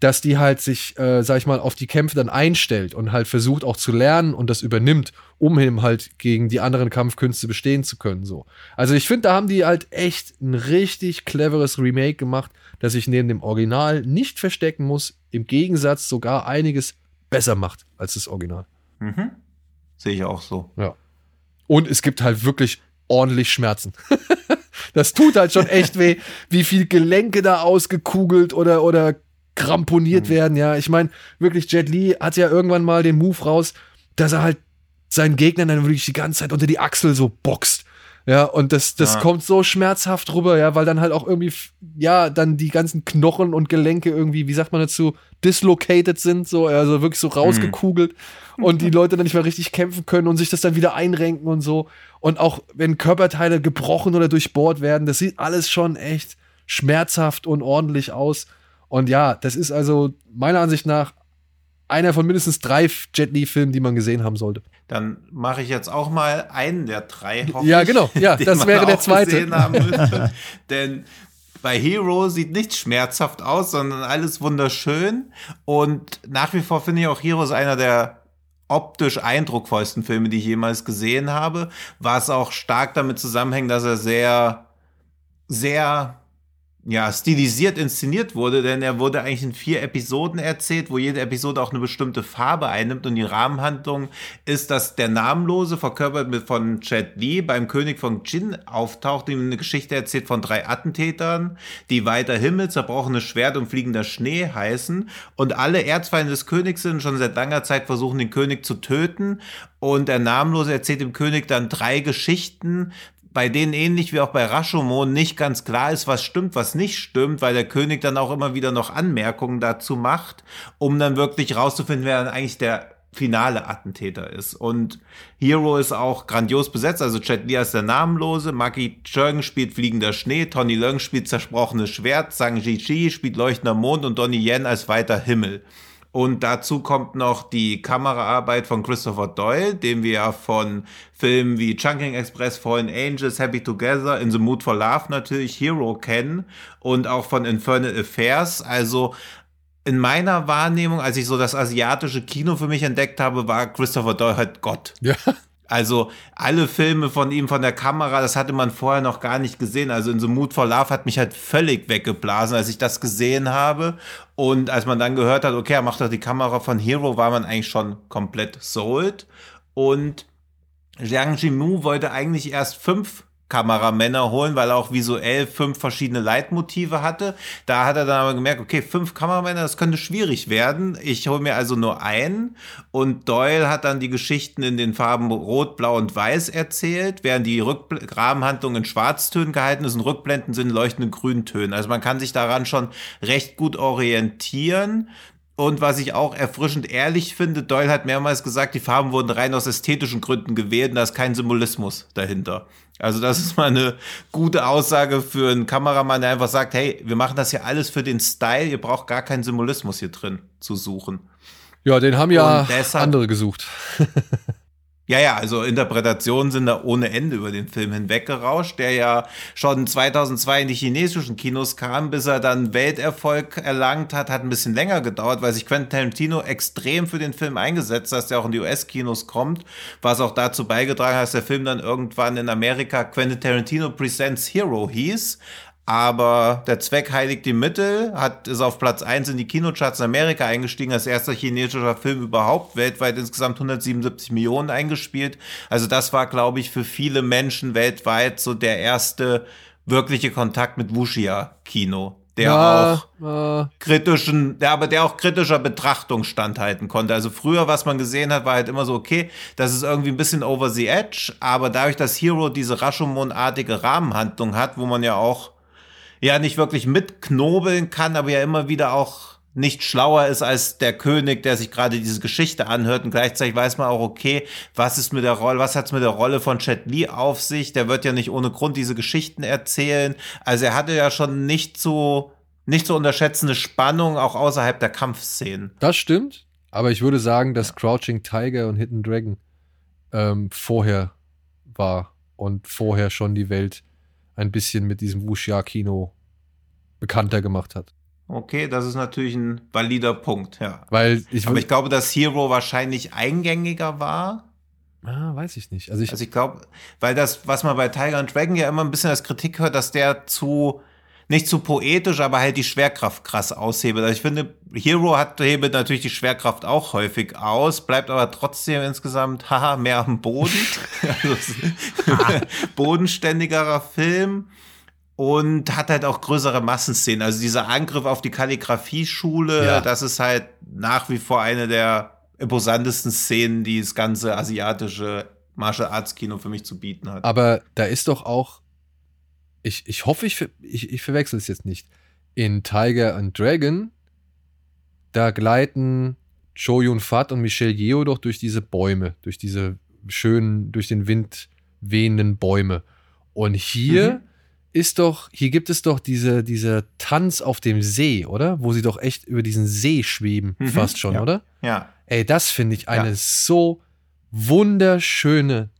dass die halt sich, äh, sag ich mal, auf die Kämpfe dann einstellt und halt versucht auch zu lernen und das übernimmt, um eben halt gegen die anderen Kampfkünste bestehen zu können. So. Also ich finde, da haben die halt echt ein richtig cleveres Remake gemacht, das sich neben dem Original nicht verstecken muss, im Gegensatz sogar einiges besser macht als das Original. Mhm. Sehe ich auch so. Ja. Und es gibt halt wirklich ordentlich Schmerzen. das tut halt schon echt weh, wie viel Gelenke da ausgekugelt oder, oder kramponiert mhm. werden, ja. Ich meine, wirklich, Jet Li hat ja irgendwann mal den Move raus, dass er halt seinen Gegnern dann wirklich die ganze Zeit unter die Achsel so boxt. Ja, und das, das ja. kommt so schmerzhaft rüber, ja, weil dann halt auch irgendwie, ja, dann die ganzen Knochen und Gelenke irgendwie, wie sagt man dazu, dislocated sind, so, also wirklich so rausgekugelt mhm. und die Leute dann nicht mehr richtig kämpfen können und sich das dann wieder einrenken und so. Und auch wenn Körperteile gebrochen oder durchbohrt werden, das sieht alles schon echt schmerzhaft und ordentlich aus. Und ja, das ist also meiner Ansicht nach einer von mindestens drei Jet Li-Filmen, die man gesehen haben sollte. Dann mache ich jetzt auch mal einen der drei. Ja, genau. Ja, das wäre der zweite. Denn bei Hero sieht nichts schmerzhaft aus, sondern alles wunderschön. Und nach wie vor finde ich auch Hero ist einer der optisch eindrucksvollsten Filme, die ich jemals gesehen habe. Was auch stark damit zusammenhängt, dass er sehr, sehr ja, stilisiert inszeniert wurde, denn er wurde eigentlich in vier Episoden erzählt, wo jede Episode auch eine bestimmte Farbe einnimmt und die Rahmenhandlung ist, dass der Namenlose, verkörpert mit von Chet Lee, beim König von Jin auftaucht, ihm eine Geschichte erzählt von drei Attentätern, die weiter Himmel, zerbrochenes Schwert und fliegender Schnee heißen. Und alle Erzfeinde des Königs sind schon seit langer Zeit versuchen, den König zu töten. Und der Namenlose erzählt dem König dann drei Geschichten, bei denen ähnlich wie auch bei Rashomon nicht ganz klar ist, was stimmt, was nicht stimmt, weil der König dann auch immer wieder noch Anmerkungen dazu macht, um dann wirklich rauszufinden, wer dann eigentlich der finale Attentäter ist. Und Hero ist auch grandios besetzt, also Chet Lee ist der Namenlose, Maki Churgen spielt Fliegender Schnee, Tony Leung spielt Zersprochenes Schwert, Sang Ji Chi spielt Leuchtender Mond und Donnie Yen als Weiter Himmel. Und dazu kommt noch die Kameraarbeit von Christopher Doyle, den wir ja von Filmen wie Chunking Express, Fallen Angels, Happy Together, In the Mood for Love natürlich, Hero kennen und auch von Infernal Affairs. Also in meiner Wahrnehmung, als ich so das asiatische Kino für mich entdeckt habe, war Christopher Doyle halt Gott. Ja. Also alle Filme von ihm von der Kamera, das hatte man vorher noch gar nicht gesehen. Also in The Mood for Love hat mich halt völlig weggeblasen, als ich das gesehen habe. Und als man dann gehört hat, okay, er macht doch die Kamera von Hero, war man eigentlich schon komplett sold. Und Jiang Jimu wollte eigentlich erst fünf Kameramänner holen, weil er auch visuell fünf verschiedene Leitmotive hatte. Da hat er dann aber gemerkt, okay, fünf Kameramänner, das könnte schwierig werden. Ich hole mir also nur einen. Und Doyle hat dann die Geschichten in den Farben Rot, Blau und Weiß erzählt, während die Rückbl Rahmenhandlung in Schwarztönen gehalten ist und Rückblenden sind in leuchtenden Grüntönen. Also man kann sich daran schon recht gut orientieren. Und was ich auch erfrischend ehrlich finde, Doyle hat mehrmals gesagt, die Farben wurden rein aus ästhetischen Gründen gewählt und da ist kein Symbolismus dahinter. Also das ist mal eine gute Aussage für einen Kameramann, der einfach sagt, hey, wir machen das hier alles für den Style, ihr braucht gar keinen Symbolismus hier drin zu suchen. Ja, den haben ja deshalb, andere gesucht. Ja, ja, also Interpretationen sind da ohne Ende über den Film hinweggerauscht, der ja schon 2002 in die chinesischen Kinos kam, bis er dann Welterfolg erlangt hat, hat ein bisschen länger gedauert, weil sich Quentin Tarantino extrem für den Film eingesetzt hat, dass der auch in die US-Kinos kommt, was auch dazu beigetragen hat, dass der Film dann irgendwann in Amerika Quentin Tarantino Presents Hero hieß, aber der Zweck heiligt die Mittel, hat, ist auf Platz 1 in die Kinocharts in Amerika eingestiegen, als erster chinesischer Film überhaupt, weltweit insgesamt 177 Millionen eingespielt. Also das war, glaube ich, für viele Menschen weltweit so der erste wirkliche Kontakt mit Wuxia-Kino der ja, auch äh. kritischen, der aber der auch kritischer Betrachtung standhalten konnte. Also früher, was man gesehen hat, war halt immer so, okay, das ist irgendwie ein bisschen over the edge, aber dadurch, dass Hero diese Rashomon-artige Rahmenhandlung hat, wo man ja auch ja nicht wirklich mitknobeln kann, aber ja immer wieder auch nicht schlauer ist als der König, der sich gerade diese Geschichte anhört und gleichzeitig weiß man auch, okay, was ist mit der Rolle, was hat's mit der Rolle von Chet Lee auf sich? Der wird ja nicht ohne Grund diese Geschichten erzählen. Also er hatte ja schon nicht so, nicht so unterschätzende Spannung auch außerhalb der Kampfszenen. Das stimmt, aber ich würde sagen, dass Crouching Tiger und Hidden Dragon ähm, vorher war und vorher schon die Welt ein bisschen mit diesem Wuxia-Kino bekannter gemacht hat. Okay, das ist natürlich ein valider Punkt, ja. Weil ich, Aber ich glaube, dass Hero wahrscheinlich eingängiger war. Ah, weiß ich nicht. Also ich, also ich glaube, weil das, was man bei Tiger and Dragon ja immer ein bisschen als Kritik hört, dass der zu nicht zu poetisch, aber halt die Schwerkraft krass aushebelt. Also ich finde, Hero hat hebelt natürlich die Schwerkraft auch häufig aus, bleibt aber trotzdem insgesamt, haha, mehr am Boden. also bodenständigerer Film und hat halt auch größere Massenszenen. Also dieser Angriff auf die Kalligrafie-Schule, ja. das ist halt nach wie vor eine der imposantesten Szenen, die das ganze asiatische Martial Arts Kino für mich zu bieten hat. Aber da ist doch auch ich, ich hoffe, ich, ich, ich verwechsel es jetzt nicht. In Tiger and Dragon, da gleiten Cho Yun Fat und Michelle Yeoh doch durch diese Bäume, durch diese schönen, durch den Wind wehenden Bäume. Und hier mhm. ist doch, hier gibt es doch diese, diese Tanz auf dem See, oder? Wo sie doch echt über diesen See schweben, mhm. fast schon, ja. oder? Ja. Ey, das finde ich eine ja. so wunderschöne,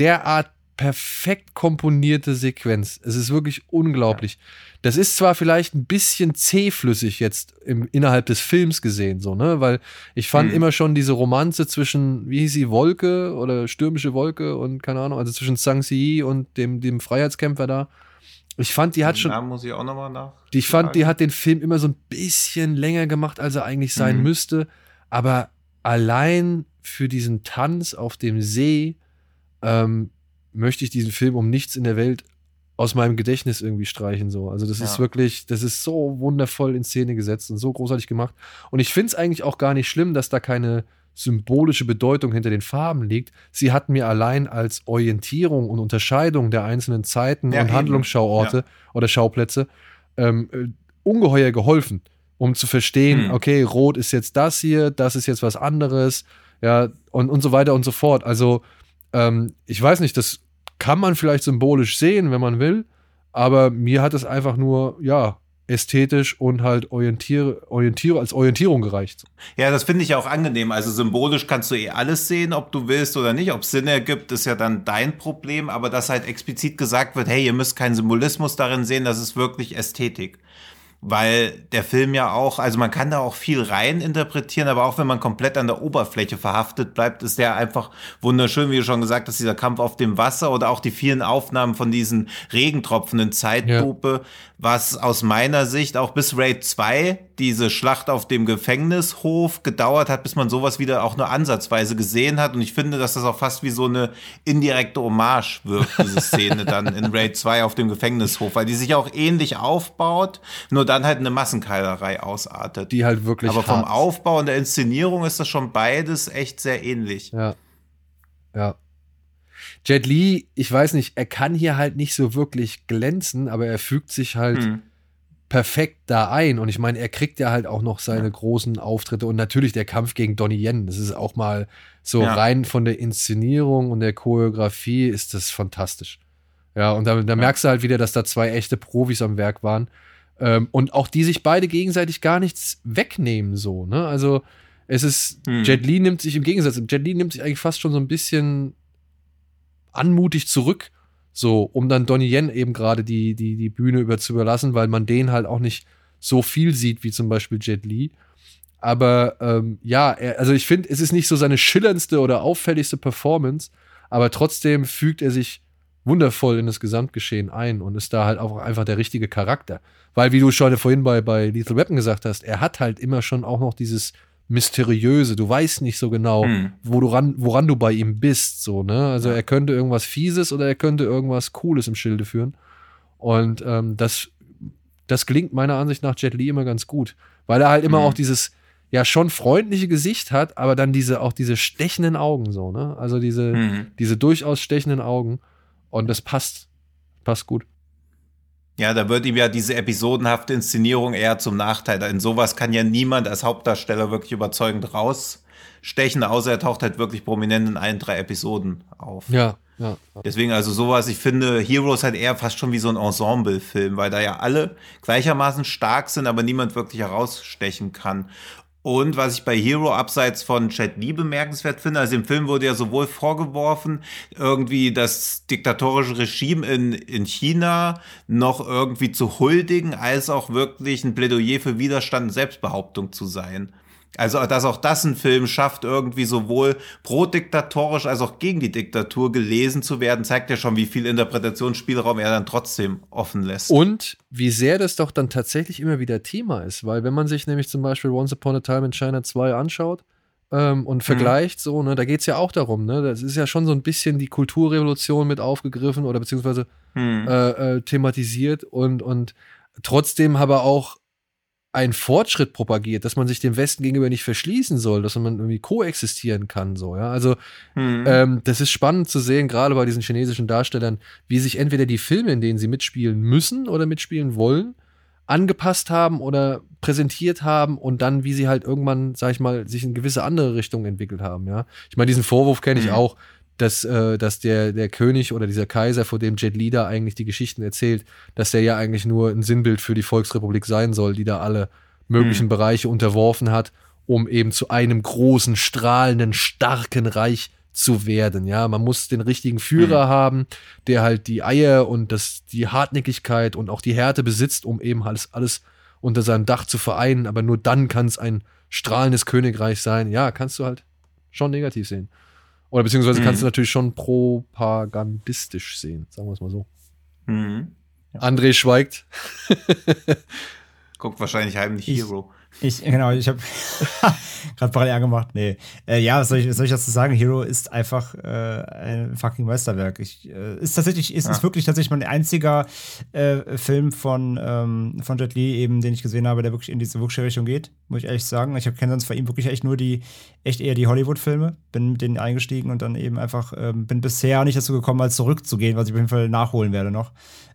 derart perfekt komponierte Sequenz. Es ist wirklich unglaublich. Ja. Das ist zwar vielleicht ein bisschen zähflüssig jetzt im, innerhalb des Films gesehen, so, ne? Weil ich fand hm. immer schon diese Romanze zwischen, wie hieß sie, Wolke oder stürmische Wolke und keine Ahnung, also zwischen Zhang Xi und dem, dem Freiheitskämpfer da. Ich fand, die hat schon. Da muss ich auch nochmal nach. Ich fand, die hat den Film immer so ein bisschen länger gemacht, als er eigentlich sein mhm. müsste. Aber allein für diesen Tanz auf dem See, ähm, möchte ich diesen Film um nichts in der Welt aus meinem Gedächtnis irgendwie streichen. So. Also, das ja. ist wirklich, das ist so wundervoll in Szene gesetzt und so großartig gemacht. Und ich finde es eigentlich auch gar nicht schlimm, dass da keine symbolische Bedeutung hinter den Farben liegt. Sie hat mir allein als Orientierung und Unterscheidung der einzelnen Zeiten ja, und eben. Handlungsschauorte ja. oder Schauplätze ähm, äh, ungeheuer geholfen, um zu verstehen, hm. okay, rot ist jetzt das hier, das ist jetzt was anderes, ja, und, und so weiter und so fort. Also, ähm, ich weiß nicht, das kann man vielleicht symbolisch sehen, wenn man will, aber mir hat es einfach nur, ja, ästhetisch und halt orientiere, orientiere, als Orientierung gereicht. Ja, das finde ich auch angenehm. Also symbolisch kannst du eh alles sehen, ob du willst oder nicht. Ob es Sinn ergibt, ist ja dann dein Problem. Aber dass halt explizit gesagt wird, hey, ihr müsst keinen Symbolismus darin sehen, das ist wirklich Ästhetik weil der Film ja auch, also man kann da auch viel rein interpretieren, aber auch wenn man komplett an der Oberfläche verhaftet bleibt, ist der einfach wunderschön, wie du schon gesagt hast, dieser Kampf auf dem Wasser oder auch die vielen Aufnahmen von diesen Regentropfen in Zeitlupe, ja. was aus meiner Sicht auch bis Raid 2 diese Schlacht auf dem Gefängnishof gedauert hat, bis man sowas wieder auch nur ansatzweise gesehen hat. Und ich finde, dass das auch fast wie so eine indirekte Hommage wirkt, diese Szene dann in Raid 2 auf dem Gefängnishof, weil die sich auch ähnlich aufbaut, nur dann halt eine Massenkeilerei ausartet. Die halt wirklich. Aber vom Aufbau und der Inszenierung ist das schon beides echt sehr ähnlich. Ja. Ja. Jet Li, ich weiß nicht, er kann hier halt nicht so wirklich glänzen, aber er fügt sich halt. Hm perfekt da ein. Und ich meine, er kriegt ja halt auch noch seine ja. großen Auftritte und natürlich der Kampf gegen Donnie Yen. Das ist auch mal so ja. rein von der Inszenierung und der Choreografie ist das fantastisch. Ja, und da, da merkst du halt wieder, dass da zwei echte Profis am Werk waren. Ähm, und auch die sich beide gegenseitig gar nichts wegnehmen, so, ne? Also, es ist, hm. Jet Li nimmt sich im Gegensatz, Jet Li nimmt sich eigentlich fast schon so ein bisschen anmutig zurück so, um dann Donnie Yen eben gerade die, die, die Bühne über zu überlassen, weil man den halt auch nicht so viel sieht wie zum Beispiel Jet Li. Aber ähm, ja, er, also ich finde, es ist nicht so seine schillerndste oder auffälligste Performance, aber trotzdem fügt er sich wundervoll in das Gesamtgeschehen ein und ist da halt auch einfach der richtige Charakter. Weil, wie du schon vorhin bei, bei Lethal Weapon gesagt hast, er hat halt immer schon auch noch dieses Mysteriöse. Du weißt nicht so genau, hm. wo du ran, woran du bei ihm bist. So, ne? Also er könnte irgendwas Fieses oder er könnte irgendwas Cooles im Schilde führen. Und ähm, das, das gelingt meiner Ansicht nach Jet Li immer ganz gut. Weil er halt immer hm. auch dieses ja schon freundliche Gesicht hat, aber dann diese auch diese stechenden Augen so, ne? Also diese, hm. diese durchaus stechenden Augen. Und das passt. Passt gut. Ja, da wird ihm ja diese episodenhafte Inszenierung eher zum Nachteil. In sowas kann ja niemand als Hauptdarsteller wirklich überzeugend rausstechen, außer er taucht halt wirklich prominent in allen drei Episoden auf. Ja, ja. Deswegen also sowas, ich finde, Heroes halt eher fast schon wie so ein Ensemble-Film, weil da ja alle gleichermaßen stark sind, aber niemand wirklich herausstechen kann. Und was ich bei Hero abseits von Jet Li bemerkenswert finde, also im Film wurde ja sowohl vorgeworfen, irgendwie das diktatorische Regime in, in China noch irgendwie zu huldigen, als auch wirklich ein Plädoyer für Widerstand und Selbstbehauptung zu sein. Also, dass auch das ein Film schafft, irgendwie sowohl pro-diktatorisch als auch gegen die Diktatur gelesen zu werden, zeigt ja schon, wie viel Interpretationsspielraum er dann trotzdem offen lässt. Und wie sehr das doch dann tatsächlich immer wieder Thema ist, weil wenn man sich nämlich zum Beispiel Once Upon a Time in China 2 anschaut, ähm, und mhm. vergleicht, mhm. so, ne, da geht es ja auch darum, ne? Das ist ja schon so ein bisschen die Kulturrevolution mit aufgegriffen oder beziehungsweise mhm. äh, äh, thematisiert und, und trotzdem aber auch einen Fortschritt propagiert, dass man sich dem Westen gegenüber nicht verschließen soll, dass man irgendwie koexistieren kann, so, ja. Also, mhm. ähm, das ist spannend zu sehen, gerade bei diesen chinesischen Darstellern, wie sich entweder die Filme, in denen sie mitspielen müssen oder mitspielen wollen, angepasst haben oder präsentiert haben und dann, wie sie halt irgendwann, sag ich mal, sich in gewisse andere Richtungen entwickelt haben, ja. Ich meine, diesen Vorwurf kenne ich mhm. auch, dass, äh, dass der, der König oder dieser Kaiser, vor dem Jet Li da eigentlich die Geschichten erzählt, dass der ja eigentlich nur ein Sinnbild für die Volksrepublik sein soll, die da alle möglichen mhm. Bereiche unterworfen hat, um eben zu einem großen, strahlenden, starken Reich zu werden. Ja, man muss den richtigen Führer mhm. haben, der halt die Eier und das, die Hartnäckigkeit und auch die Härte besitzt, um eben alles, alles unter seinem Dach zu vereinen. Aber nur dann kann es ein strahlendes Königreich sein. Ja, kannst du halt schon negativ sehen. Oder beziehungsweise mhm. kannst du natürlich schon propagandistisch sehen, sagen wir es mal so. Mhm. Ja. André schweigt. Guckt wahrscheinlich heimlich Hero. Ich, genau, ich habe gerade parallel gemacht. Nee. Äh, ja, was soll, ich, was soll ich dazu sagen? Hero ist einfach äh, ein fucking Meisterwerk. Ich, äh, ist tatsächlich, ist, ja. ist wirklich tatsächlich mein einziger äh, Film von, ähm, von Jet Li, eben, den ich gesehen habe, der wirklich in diese wuxia Richtung geht, muss ich ehrlich sagen. Ich kenne sonst von ihm wirklich echt nur die, echt eher die Hollywood-Filme. Bin mit denen eingestiegen und dann eben einfach, ähm, bin bisher nicht dazu gekommen, mal zurückzugehen, was ich auf jeden Fall nachholen werde noch.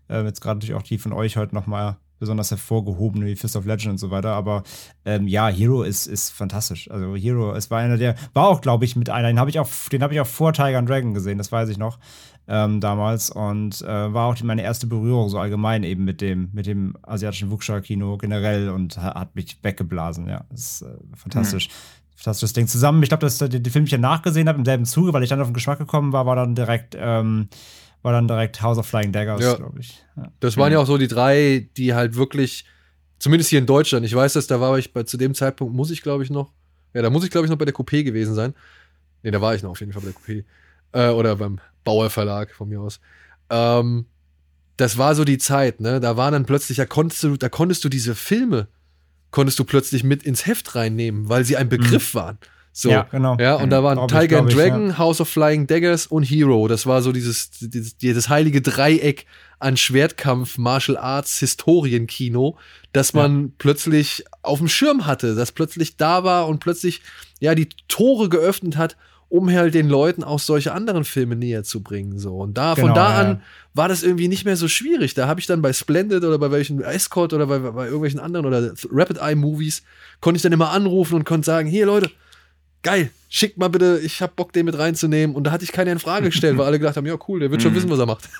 Äh, jetzt gerade natürlich auch die von euch heute nochmal besonders hervorgehoben wie Fist of Legend und so weiter. Aber ähm, ja, Hero ist, ist fantastisch. Also Hero, es war einer der, war auch, glaube ich, mit einer, den habe ich auch, den habe ich auch vor Tiger and Dragon gesehen, das weiß ich noch. Ähm, damals und äh, war auch die, meine erste Berührung so allgemein eben mit dem, mit dem asiatischen Wuxia-Kino generell und hat mich weggeblasen, ja. Das ist äh, fantastisch. Mhm fantastisches Ding zusammen. Ich glaube, dass den Film ich ja nachgesehen habe im selben Zuge, weil ich dann auf den Geschmack gekommen war, war dann direkt ähm, war dann direkt House of Flying Daggers, ja. glaube ich. Ja. Das waren ja auch so die drei, die halt wirklich, zumindest hier in Deutschland, ich weiß, dass da war ich bei, zu dem Zeitpunkt, muss ich glaube ich noch, ja, da muss ich glaube ich noch bei der Coupé gewesen sein. Ne, da war ich noch auf jeden Fall bei der Coupé. Äh, oder beim Bauer Verlag von mir aus. Ähm, das war so die Zeit, ne? Da waren dann plötzlich, da konntest du, da konntest du diese Filme konntest du plötzlich mit ins Heft reinnehmen, weil sie ein Begriff waren. So, Ja, genau. Ja, und da waren Glaub ich, Tiger glaub and ich, Dragon, House of Flying Daggers und Hero. Das war so dieses, dieses, dieses heilige Dreieck an Schwertkampf, Martial Arts, Historienkino, dass man plötzlich auf dem Schirm hatte, das plötzlich da war und plötzlich ja die Tore geöffnet hat, um halt den Leuten auch solche anderen Filme näher zu bringen. So. Und da, von Genau, da ja. an war das irgendwie nicht mehr so schwierig. Da habe ich dann bei Splendid oder bei welchen Escort oder bei, bei irgendwelchen anderen oder Rapid Eye Movies konnte ich dann immer anrufen und konnte sagen, hier Leute, geil, schickt mal bitte, ich hab Bock, den mit reinzunehmen. Und da hatte ich keine in Frage gestellt, weil alle gedacht haben, ja cool, der wird schon wissen, was er macht.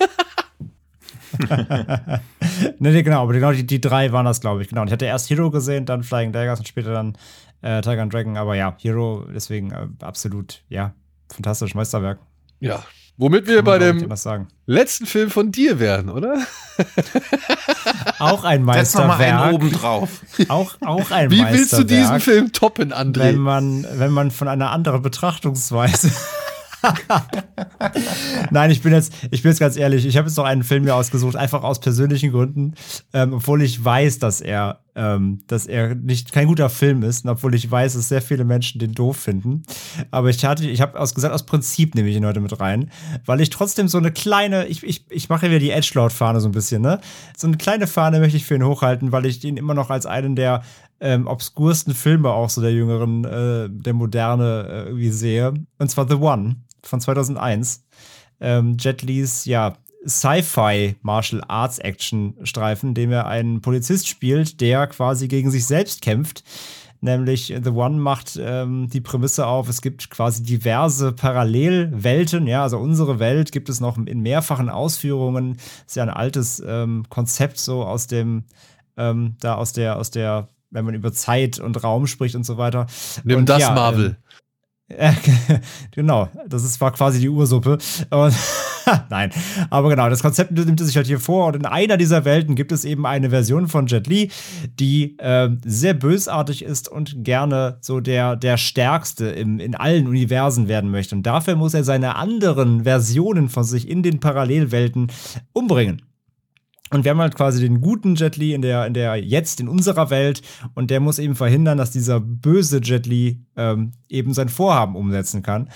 Ne, nee, genau, aber genau die, die drei waren das, glaube ich. Genau. Und ich hatte erst Hero gesehen, dann Flying Daggers und später dann äh, Tiger and Dragon. Aber ja, Hero, deswegen äh, absolut, ja, fantastisch, Meisterwerk. Ja. Womit wir bei dem letzten Film von dir wären, oder? Auch ein Setz noch mal einen Meisterwerk. oben drauf. Auch, auch ein Wie Meisterwerk. willst du diesen Film toppen, André? wenn man, wenn man von einer anderen Betrachtungsweise. Nein, ich bin jetzt, ich bin jetzt ganz ehrlich, ich habe jetzt noch einen Film mir ausgesucht, einfach aus persönlichen Gründen, ähm, obwohl ich weiß, dass er, ähm, dass er nicht kein guter Film ist, und obwohl ich weiß, dass sehr viele Menschen den doof finden. Aber ich hatte, ich habe aus gesagt, aus Prinzip nehme ich ihn heute mit rein, weil ich trotzdem so eine kleine, ich, ich, ich mache wieder die Edgelord-Fahne so ein bisschen, ne? So eine kleine Fahne möchte ich für ihn hochhalten, weil ich ihn immer noch als einen der ähm, obskursten Filme auch so der jüngeren, äh, der Moderne äh, irgendwie sehe. Und zwar The One von 2001. Ähm, Jet Lees, ja, Sci-Fi Martial Arts Action Streifen, in dem er einen Polizist spielt, der quasi gegen sich selbst kämpft. Nämlich The One macht ähm, die Prämisse auf, es gibt quasi diverse Parallelwelten, ja, also unsere Welt gibt es noch in mehrfachen Ausführungen. Ist ja ein altes ähm, Konzept so aus dem, ähm, da aus der, aus der, wenn man über Zeit und Raum spricht und so weiter. Nimm Und das, ja, Marvel. genau, das ist, war quasi die Ursuppe. Und Nein, aber genau, das Konzept nimmt es sich halt hier vor. Und in einer dieser Welten gibt es eben eine Version von Jet Li, die äh, sehr bösartig ist und gerne so der, der Stärkste im, in allen Universen werden möchte. Und dafür muss er seine anderen Versionen von sich in den Parallelwelten umbringen. Und wir haben halt quasi den guten Jet Li in der, in der jetzt in unserer Welt und der muss eben verhindern, dass dieser böse Jet Li ähm, eben sein Vorhaben umsetzen kann.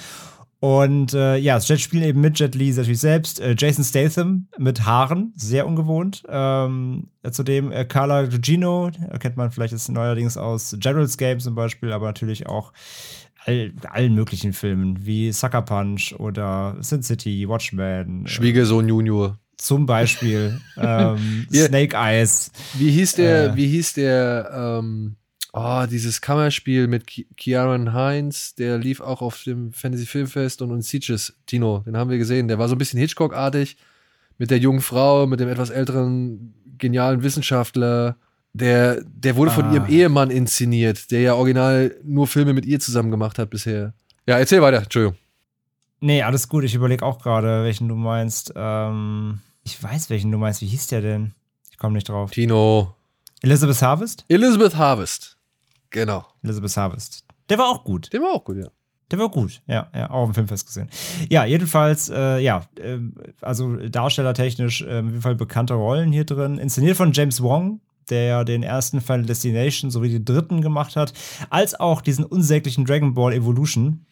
Und äh, ja, Jet spielen eben mit Jet Li natürlich selbst. Äh, Jason Statham mit Haaren, sehr ungewohnt. Ähm, zudem äh, Carla Gugino, kennt man vielleicht jetzt neuerdings aus Gerald's Game zum Beispiel, aber natürlich auch all, allen möglichen Filmen wie Sucker Punch oder Sin City, Watchmen. äh, Schwiegersohn Junior. Zum Beispiel ähm, Ja. Snake Eyes. Wie hieß der, Äh. wie hieß der, ähm, oh, dieses Kammerspiel mit Ki Kieran Heinz, der lief auch auf dem Fantasy Filmfest und, und Sieges, Tino, den haben wir gesehen. Der war so ein bisschen Hitchcock-artig mit der jungen Frau, mit dem etwas älteren, genialen Wissenschaftler. Der, der wurde von Ah. ihrem Ehemann inszeniert, der ja original nur Filme mit ihr zusammen gemacht hat bisher. Ja, erzähl weiter, Entschuldigung. Nee, alles gut. Ich überlege auch gerade, welchen du meinst. Ähm, ich weiß, welchen du meinst. Wie hieß der denn? Ich komme nicht drauf. Tino. Elizabeth Harvest? Elizabeth Harvest. Genau. Elizabeth Harvest. Der war auch gut. Der war auch gut, ja. Der war gut, ja, ja, auch dem Filmfest gesehen. Ja, jedenfalls, äh, ja, ähm, also darstellertechnisch äh, auf jeden Fall bekannte Rollen hier drin. Inszeniert von James Wong, der ja den ersten Final Destination sowie den dritten gemacht hat, als auch diesen unsäglichen Dragon Ball Evolution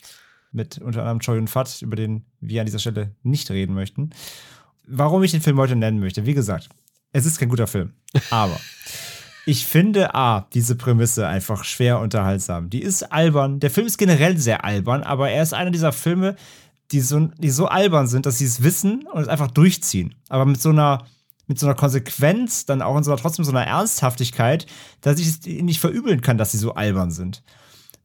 mit unter anderem Choi Yun Fat, über den wir an dieser Stelle nicht reden möchten. Warum ich den Film heute nennen möchte, wie gesagt, es ist kein guter Film, aber ich finde A, diese Prämisse einfach schwer unterhaltsam. Die ist albern. Der Film ist generell sehr albern, aber er ist einer dieser Filme, die so, die so albern sind, dass sie es wissen und es einfach durchziehen. Aber mit so einer, mit so einer Konsequenz, dann auch in so einer, trotzdem so einer Ernsthaftigkeit, dass ich es nicht verübeln kann, dass sie so albern sind.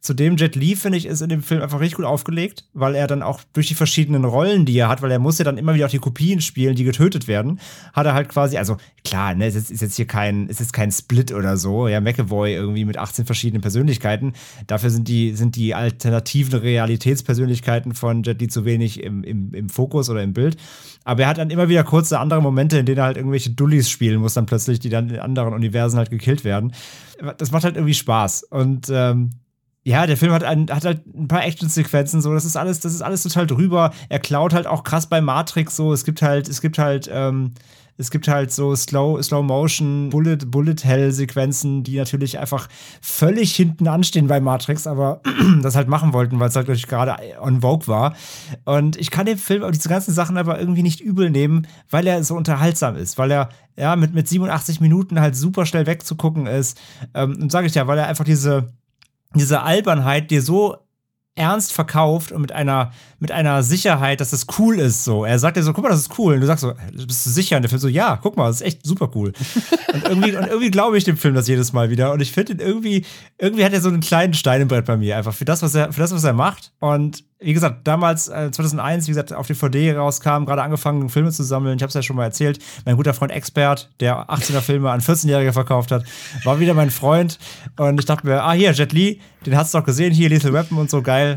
Zudem Jet Li, finde ich, ist in dem Film einfach richtig gut aufgelegt, weil er dann auch durch die verschiedenen Rollen, die er hat, weil er muss ja dann immer wieder auch die Kopien spielen, die getötet werden, hat er halt quasi, also klar, ne, es ist, ist jetzt hier kein, ist kein Split oder so, ja, McAvoy irgendwie mit 18 verschiedenen Persönlichkeiten. Dafür sind die, sind die alternativen Realitätspersönlichkeiten von Jet Li zu wenig im, im, im Fokus oder im Bild. Aber er hat dann immer wieder kurze andere Momente, in denen er halt irgendwelche Dullis spielen muss, dann plötzlich, die dann in anderen Universen halt gekillt werden. Das macht halt irgendwie Spaß. Und ähm, ja, der Film hat, ein, hat halt ein paar Actionsequenzen, so, das ist alles, das ist alles total drüber. Er klaut halt auch krass bei Matrix so. Es gibt halt, es gibt halt ähm, Es gibt halt so Slow, Slow Motion, Bullet, Bullet Hell Sequenzen, die natürlich einfach völlig hinten anstehen bei Matrix, aber das halt machen wollten, weil es halt gerade on Vogue war. Und ich kann den Film, diese ganzen Sachen aber irgendwie nicht übel nehmen, weil er so unterhaltsam ist, weil er ja mit, mit 87 Minuten halt super schnell wegzugucken ist. Ähm, und sage ich ja, weil er einfach diese, diese Albernheit dir so ernst verkauft und mit einer, mit einer Sicherheit, dass das cool ist. So, er sagt dir so, guck mal, das ist cool. Und du sagst so, bist du sicher? Und der Film so, ja, guck mal, das ist echt super cool. und irgendwie, und irgendwie glaube ich dem Film das jedes Mal wieder. Und ich finde irgendwie, irgendwie hat er so einen kleinen Stein im Brett bei mir, einfach für das, was er, für das, was er macht. Und wie gesagt, damals, äh, 2001, wie gesagt, auf DVD rauskam, gerade angefangen, Filme zu sammeln. Ich habe es ja schon mal erzählt. Mein guter Freund Expert, der 18er Filme an 14-Jährige verkauft hat, war wieder mein Freund. Und ich dachte mir, ah, hier, Jet Li, den hast du doch gesehen, hier, Lethal Weapon und so, geil,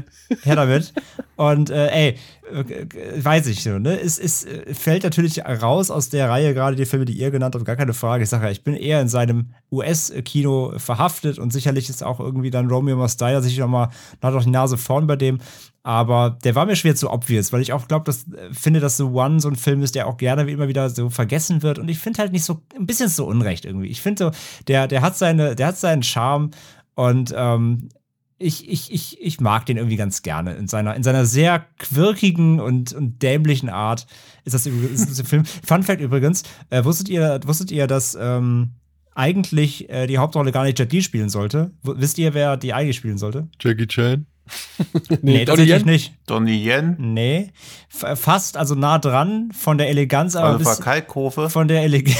her damit. Und äh, ey, äh, weiß ich so, ne? Es, es äh, fällt natürlich raus aus der Reihe, gerade die Filme, die ihr genannt habt, gar keine Frage. Ich sage ja, ich bin eher in seinem US-Kino verhaftet und sicherlich ist auch irgendwie dann Romeo Must Die, dass ich nochmal, doch die Nase vorn bei dem. Aber der war mir schwer zu obvious, weil ich auch glaube, dass äh, finde, dass The One so ein Film ist, der auch gerne wie immer wieder so vergessen wird. Und ich finde halt nicht so, ein bisschen so unrecht irgendwie. Ich finde so, der, der hat seine, der hat seinen Charme und ähm, ich, ich, ich, ich mag den irgendwie ganz gerne. In seiner, in seiner sehr quirkigen und, und dämlichen Art ist das, ist das ein Film. Fun Fact übrigens, äh, wusstet, ihr, wusstet ihr, dass ähm, eigentlich äh, die Hauptrolle gar nicht Li spielen sollte? W wisst ihr, wer die eigentlich spielen sollte? Jackie Chan? nee, nee tatsächlich nicht. Donnie Yen? Nee. F fast, also nah dran von der Eleganz, aber. Oliver Kalkofe? Von der Eleganz.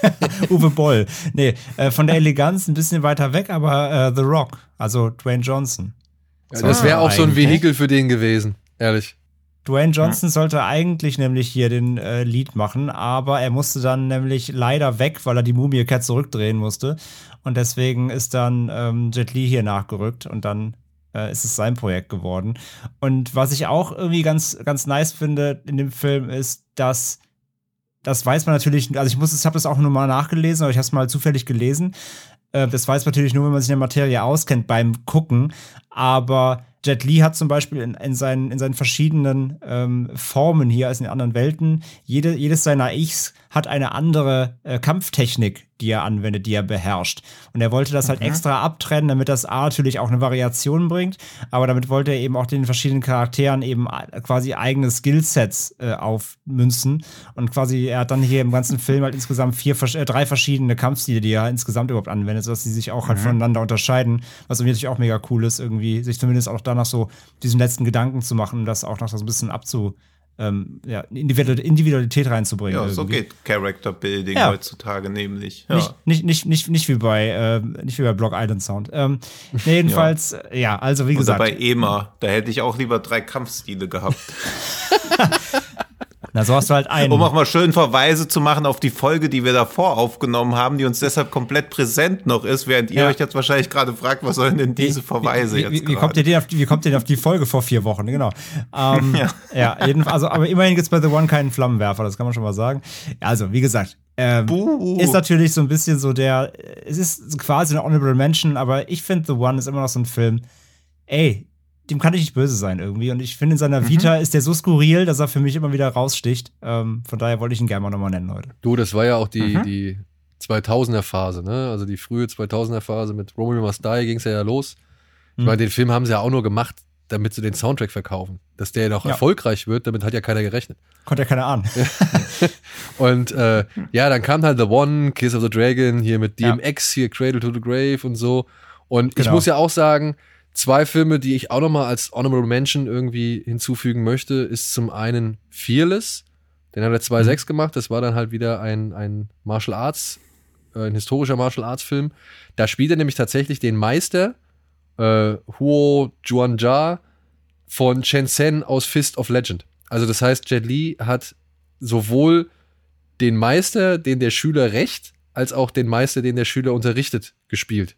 Uwe Boll. Nee, äh, von der Eleganz ein bisschen weiter weg, aber äh, The Rock, also Dwayne Johnson. Ja, das wäre auch so ein Vehikel für den gewesen, ehrlich. Dwayne Johnson hm. sollte eigentlich nämlich hier den äh, Lead machen, aber er musste dann nämlich leider weg, weil er die Mumie Cat zurückdrehen musste. Und deswegen ist dann ähm, Jet Li hier nachgerückt und dann äh, ist es sein Projekt geworden. Und was ich auch irgendwie ganz, ganz nice finde in dem Film ist, dass das weiß man natürlich, also ich muss, ich habe das auch nur mal nachgelesen, aber ich habe es mal zufällig gelesen. Äh, das weiß man natürlich nur, wenn man sich in der Materie auskennt beim Gucken. Aber Jet Li hat zum Beispiel in, in, seinen, in seinen verschiedenen ähm, Formen hier als in den anderen Welten, jede, jedes seiner Ichs hat eine andere äh, Kampftechnik, die er anwendet, die er beherrscht. Und er wollte das halt mhm. extra abtrennen, damit das A natürlich auch eine Variation bringt, aber damit wollte er eben auch den verschiedenen Charakteren eben quasi eigene Skillsets äh, aufmünzen. Und quasi, er hat dann hier im ganzen Film halt insgesamt vier, äh, drei verschiedene Kampfstile, die er insgesamt überhaupt anwendet, sodass sie sich auch halt mhm. voneinander unterscheiden, was natürlich auch mega cool ist, irgendwie, sich zumindest auch danach so diesen letzten Gedanken zu machen, das auch noch so ein bisschen abzu ähm, ja, Individualität reinzubringen. Ja, irgendwie. so geht Character Building ja. heutzutage nämlich. Ja. Nicht, nicht, nicht, nicht, nicht wie bei äh, nicht wie bei Block Island Sound. Ähm, jedenfalls, ja. ja. also wie Oder gesagt. bei EMA, da hätte ich auch lieber drei Kampfstile gehabt. Na, so hast du halt einen. Um auch mal schön Verweise zu machen auf die Folge, die wir davor aufgenommen haben, die uns deshalb komplett präsent noch ist, während ihr ja. euch jetzt wahrscheinlich gerade fragt, was sollen denn diese Verweise wie, jetzt wie, wie, kommt ihr denn auf, wie kommt ihr denn auf die Folge vor vier Wochen? Genau. Ähm, ja. ja, jedenfalls, also, aber immerhin gibt es bei The One keinen Flammenwerfer, das kann man schon mal sagen. Also, wie gesagt, ähm, ist natürlich so ein bisschen so der, es ist quasi eine Honorable Mention, aber ich finde The One ist immer noch so ein Film. Ey, dem kann ich nicht böse sein irgendwie. Und ich finde, in seiner mhm. Vita ist der so skurril, dass er für mich immer wieder raussticht. Ähm, von daher wollte ich ihn gerne mal nochmal nennen heute. Du, das war ja auch die, mhm. die 2000er-Phase, ne? Also die frühe 2000er-Phase mit Romeo Must Die ging es ja, ja los. Ich mhm. meine, den Film haben sie ja auch nur gemacht, damit sie den Soundtrack verkaufen. Dass der noch ja. erfolgreich wird, damit hat ja keiner gerechnet. Konnte ja keiner ahnen. und äh, ja, dann kam halt The One, Kiss of the Dragon, hier mit DMX, ja. hier Cradle to the Grave und so. Und genau. ich muss ja auch sagen, Zwei Filme, die ich auch nochmal als Honorable Mention irgendwie hinzufügen möchte, ist zum einen Fearless. Den hat er 2.6 mhm. gemacht. Das war dann halt wieder ein, ein Martial Arts, äh, ein historischer Martial Arts Film. Da spielt er nämlich tatsächlich den Meister, äh, Huo Juanja von Chen Sen aus Fist of Legend. Also das heißt, Jet Li hat sowohl den Meister, den der Schüler rächt, als auch den Meister, den der Schüler unterrichtet, gespielt.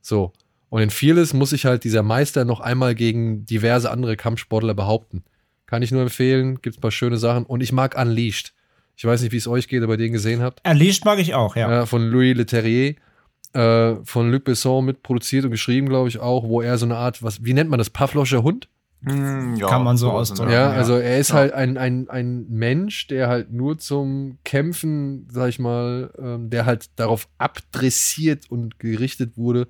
So. Und in Fearless muss sich halt dieser Meister noch einmal gegen diverse andere Kampfsportler behaupten. Kann ich nur empfehlen, gibt ein paar schöne Sachen. Und ich mag Unleashed. Ich weiß nicht, wie es euch geht, ob ihr den gesehen habt. Unleashed mag ich auch, ja. ja von Louis Leterrier, äh, von Luc Besson mitproduziert und geschrieben, glaube ich auch, wo er so eine Art, was, wie nennt man das, Pavloscher Hund Hm, ja, Kann man so ausdrücken. Ja, also er ist Ja. halt ein, ein, ein Mensch, der halt nur zum Kämpfen, sag ich mal, ähm, der halt darauf abdressiert und gerichtet wurde,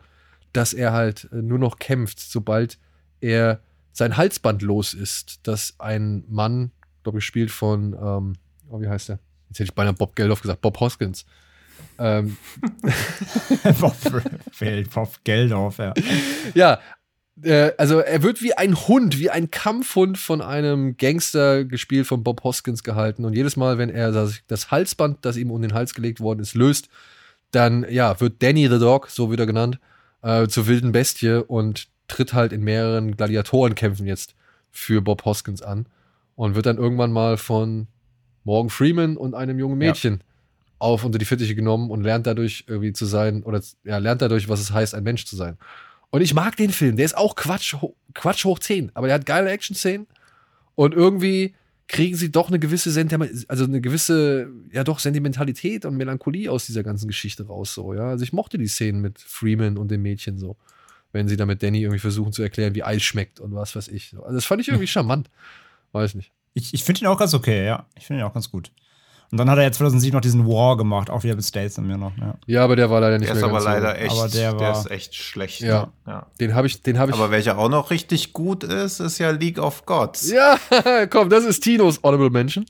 dass er halt äh, nur noch kämpft, sobald er sein Halsband los ist, dass ein Mann, glaube ich, gespielt von, ähm, oh, wie heißt der? Jetzt hätte ich beinahe Bob Geldof gesagt, Bob Hoskins. Ähm, Bob, Bob Geldorf, ja. Ja, äh, also er wird wie ein Hund, wie ein Kampfhund von einem Gangster gespielt von Bob Hoskins gehalten. Und jedes Mal, wenn er das, das Halsband, das ihm um den Hals gelegt worden ist, löst, dann ja, wird Danny the Dog, so wird er genannt, äh, zur wilden Bestie und tritt halt in mehreren Gladiatorenkämpfen jetzt für Bob Hoskins an und wird dann irgendwann mal von Morgan Freeman und einem jungen Ja. Mädchen auf unter die Fittiche genommen und lernt dadurch irgendwie zu sein oder ja, lernt dadurch, was es heißt, ein Mensch zu sein. Und ich mag den Film. Der ist auch Quatsch, Quatsch hoch 10. Aber der hat geile Action-Szenen. Und irgendwie kriegen sie doch eine gewisse Sentiment, also eine gewisse, ja doch, Sentimentalität und Melancholie aus dieser ganzen Geschichte raus. So, ja. Also ich mochte die Szenen mit Freeman und dem Mädchen so. Wenn sie da mit Danny irgendwie versuchen zu erklären, wie Eis schmeckt und was weiß ich. So. Also das fand ich irgendwie charmant. Weiß nicht. Ich, ich finde ihn auch ganz okay, ja. Ich finde ihn auch ganz gut. Und dann hat er jetzt 2007 noch diesen War gemacht, auch wieder mit Statham ja noch. Ja. Ja, aber der war leider nicht Der ist mehr aber ganz leider so. echt, Aber der der, war- ist echt schlecht. Ja. ja. Den habe ich, den habe ich. Aber welcher auch noch richtig gut ist, ist ja League of Gods. ja, komm, das ist Tinos Honorable Mention.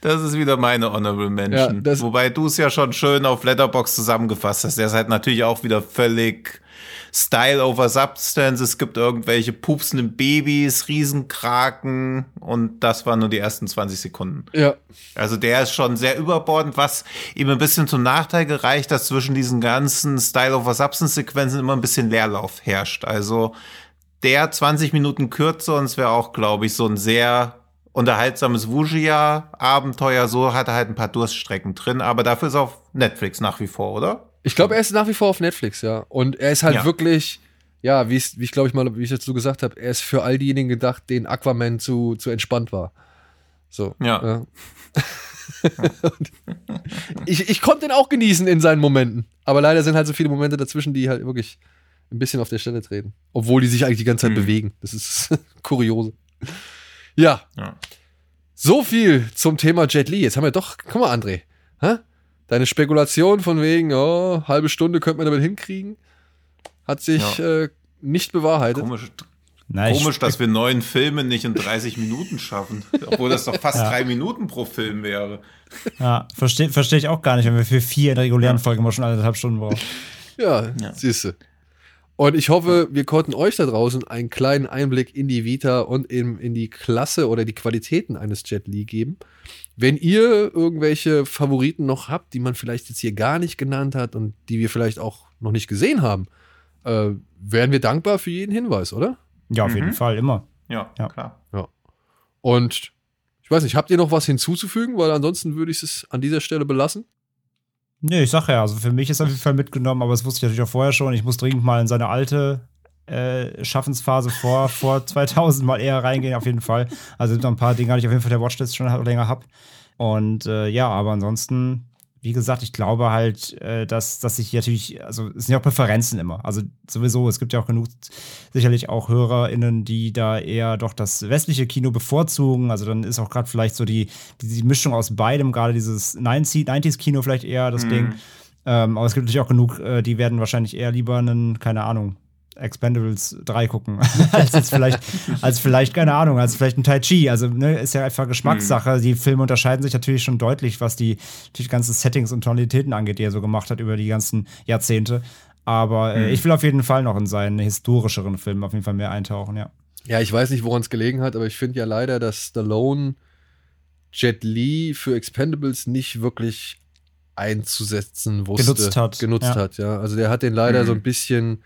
Das ist wieder meine Honorable Ja, Mention. das- Wobei du es ja schon schön auf Letterbox zusammengefasst hast. Der ist halt natürlich auch wieder völlig Style over Substance. Es gibt irgendwelche pupsenden Babys, Riesenkraken und das waren nur die ersten 20 Sekunden. Ja, Also der ist schon sehr überbordend, was ihm ein bisschen zum Nachteil gereicht, dass zwischen diesen ganzen Style over Substance Sequenzen immer ein bisschen Leerlauf herrscht. Also der 20 Minuten kürzer und es wäre auch, glaube ich, so ein sehr unterhaltsames Wugia-Abenteuer. So hat er halt ein paar Durststrecken drin, aber dafür ist auf Netflix nach wie vor, oder? Ich glaube, er ist nach wie vor auf Netflix, ja. Und er ist halt Ja. wirklich, ja, wie ich, wie ich glaube ich mal, wie ich dazu gesagt habe, er ist für all diejenigen gedacht, denen Aquaman zu, zu entspannt war. So. Ja. Und ich, ich konnte ihn auch genießen in seinen Momenten. Aber leider sind halt so viele Momente dazwischen, die halt wirklich ein bisschen auf der Stelle treten. Obwohl die sich eigentlich die ganze Zeit Mhm. bewegen. Das ist kuriose. Ja, Ja. so viel zum Thema Jet Li. Jetzt haben wir doch, guck mal, André, hä? Deine Spekulation von wegen, oh, halbe Stunde könnte man damit hinkriegen, hat sich äh, nicht bewahrheitet. Komisch, ich- komisch dass wir neun Filme nicht in 30 Minuten schaffen. Obwohl das doch fast drei Minuten pro Film wäre. Ja, verstehe versteh ich auch gar nicht, wenn wir für vier in der regulären Folge mal schon anderthalb Stunden brauchen. Ja, Ja. siehst du. Und ich hoffe, wir konnten euch da draußen einen kleinen Einblick in die Vita und in, in die Klasse oder die Qualitäten eines Jet Li geben. Wenn ihr irgendwelche Favoriten noch habt, die man vielleicht jetzt hier gar nicht genannt hat und die wir vielleicht auch noch nicht gesehen haben, äh, wären wir dankbar für jeden Hinweis, oder? Ja, auf Mhm. jeden Fall, immer. Ja, Ja. klar. Und ich weiß nicht, habt ihr noch was hinzuzufügen? Weil ansonsten würde ich es an dieser Stelle belassen. Nee, ich sag ja, also für mich ist auf jeden Fall mitgenommen, aber das wusste ich natürlich auch vorher schon. Ich muss dringend mal in seine alte äh, Schaffensphase vor, vor 2000 mal eher reingehen, auf jeden Fall. Also sind noch ein paar Dinge, die ich auf jeden Fall der Watchlist schon länger habe. Und äh, ja, aber ansonsten, wie gesagt, ich glaube halt, äh, dass, dass ich natürlich, also es sind ja auch Präferenzen immer. Also sowieso, es gibt ja auch genug, sicherlich auch HörerInnen, die da eher doch das westliche Kino bevorzugen. Also dann ist auch gerade vielleicht so die, die, die Mischung aus beidem, gerade dieses 90, 90s-Kino vielleicht eher das Ding. Ähm, aber es gibt natürlich auch genug, äh, die werden wahrscheinlich eher lieber einen, keine Ahnung, Expendables 3 gucken, als jetzt vielleicht, als vielleicht, keine Ahnung, als vielleicht ein Tai Chi. Also, ne, ist ja einfach Geschmackssache. Die Filme unterscheiden sich natürlich schon deutlich, was die, die ganzen Settings und Tonalitäten angeht, die er so gemacht hat über die ganzen Jahrzehnte. Aber äh, ich will auf jeden Fall noch in seinen historischeren Filmen auf jeden Fall mehr eintauchen, ja. Ja, ich weiß nicht, woran es gelegen hat, aber ich finde ja leider, dass Stallone Jet Li für Expendables nicht wirklich einzusetzen wusste. Genutzt hat, Genutzt ja. hat, ja. Also der hat den leider Mhm. so ein bisschen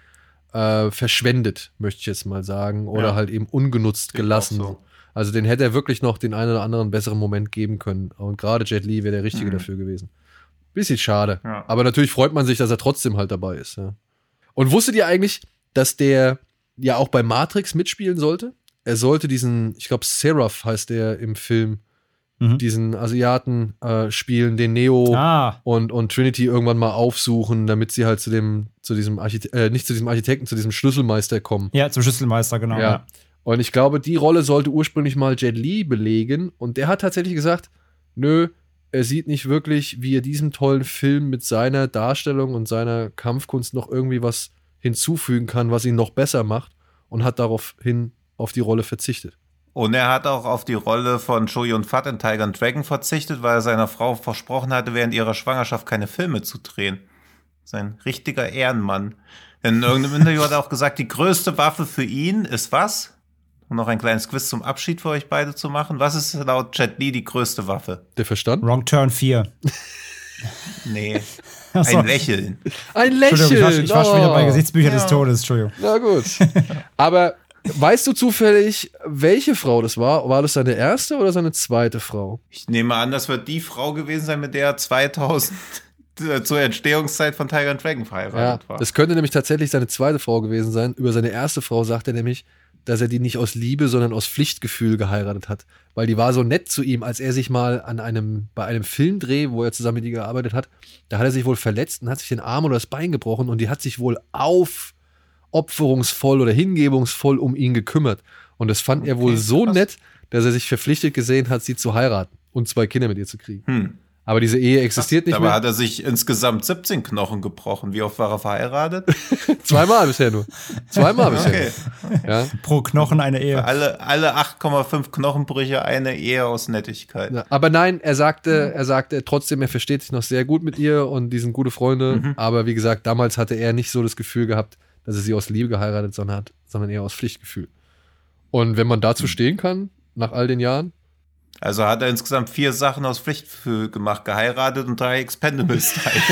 äh, verschwendet, möchte ich jetzt mal sagen. Oder Ja. halt eben ungenutzt gelassen. so. Also den hätte er wirklich noch den einen oder anderen besseren Moment geben können. Und gerade Jet Li wäre der Richtige Mhm. dafür gewesen. Bisschen schade. Ja. Aber natürlich freut man sich, dass er trotzdem halt dabei ist. Ja. Und wusstet ihr eigentlich, dass der ja auch bei Matrix mitspielen sollte? Er sollte diesen, ich glaube, Seraph heißt der im Film, Mhm. diesen Asiaten äh, spielen, den Neo Ah, und, und Trinity irgendwann mal aufsuchen, damit sie halt zu dem, zu diesem Architekten, äh, nicht zu diesem Architekten, zu diesem Schlüsselmeister kommen. ja, zum Schlüsselmeister, genau. Ja. Ja. Und ich glaube, die Rolle sollte ursprünglich mal Jet Li belegen. Und der hat tatsächlich gesagt, nö, er sieht nicht wirklich, wie er diesem tollen Film mit seiner Darstellung und seiner Kampfkunst noch irgendwie was hinzufügen kann, was ihn noch besser macht. Und hat daraufhin auf die Rolle verzichtet. Und er hat auch auf die Rolle von Cho Yun Fat in Tiger and Dragon verzichtet, weil er seiner Frau versprochen hatte, während ihrer Schwangerschaft keine Filme zu drehen. Sein richtiger Ehrenmann. In irgendeinem Interview hat er auch gesagt, die größte Waffe für ihn ist was? Um noch ein kleines Quiz zum Abschied für euch beide zu machen. Was ist laut Jet Li die größte Waffe? Der Verstand? Wrong Turn 4. Nee, Achso. ein Lächeln. Ein Entschuldigung, ich war, ich war schon wieder bei Oh. Gesichtsbüchern Ja. des Todes, Entschuldigung. Na gut. Aber weißt du zufällig, welche Frau das war? War das seine erste oder seine zweite Frau? Ich nehme an, das wird die Frau gewesen sein, mit der er 2000 äh, zur Entstehungszeit von Tiger and Dragon Ja, verheiratet war. das könnte nämlich tatsächlich seine zweite Frau gewesen sein. Über seine erste Frau sagt er nämlich, dass er die nicht aus Liebe, sondern aus Pflichtgefühl geheiratet hat. Weil die war so nett zu ihm, als er sich mal an einem, bei einem Filmdreh, wo er zusammen mit ihr gearbeitet hat, da hat er sich wohl verletzt und hat sich den Arm oder das Bein gebrochen und die hat sich wohl aufopferungsvoll oder hingebungsvoll um ihn gekümmert. Und das fand er wohl Okay, so krass. nett, dass er sich verpflichtet gesehen hat, sie zu heiraten und zwei Kinder mit ihr zu kriegen. Hm. Aber diese Ehe existiert nicht Dabei mehr. hat er sich insgesamt 17 Knochen gebrochen. Wie oft war er verheiratet? Zweimal bisher nur. Zweimal bisher. Okay. Nur. Ja. Pro Knochen eine Ehe. Alle, alle 8,5 Knochenbrüche eine Ehe aus Nettigkeit. Ja, aber nein, er sagte, er sagte trotzdem, er versteht sich noch sehr gut mit ihr und die sind gute Freunde. Aber wie gesagt, damals hatte er nicht so das Gefühl gehabt, dass er sie aus Liebe geheiratet sondern hat, sondern eher aus Pflichtgefühl. Und wenn man dazu stehen kann, nach all den Jahren, Also hat er insgesamt vier Sachen aus Pflichtgefühl gemacht, geheiratet und drei Expendables-Teile.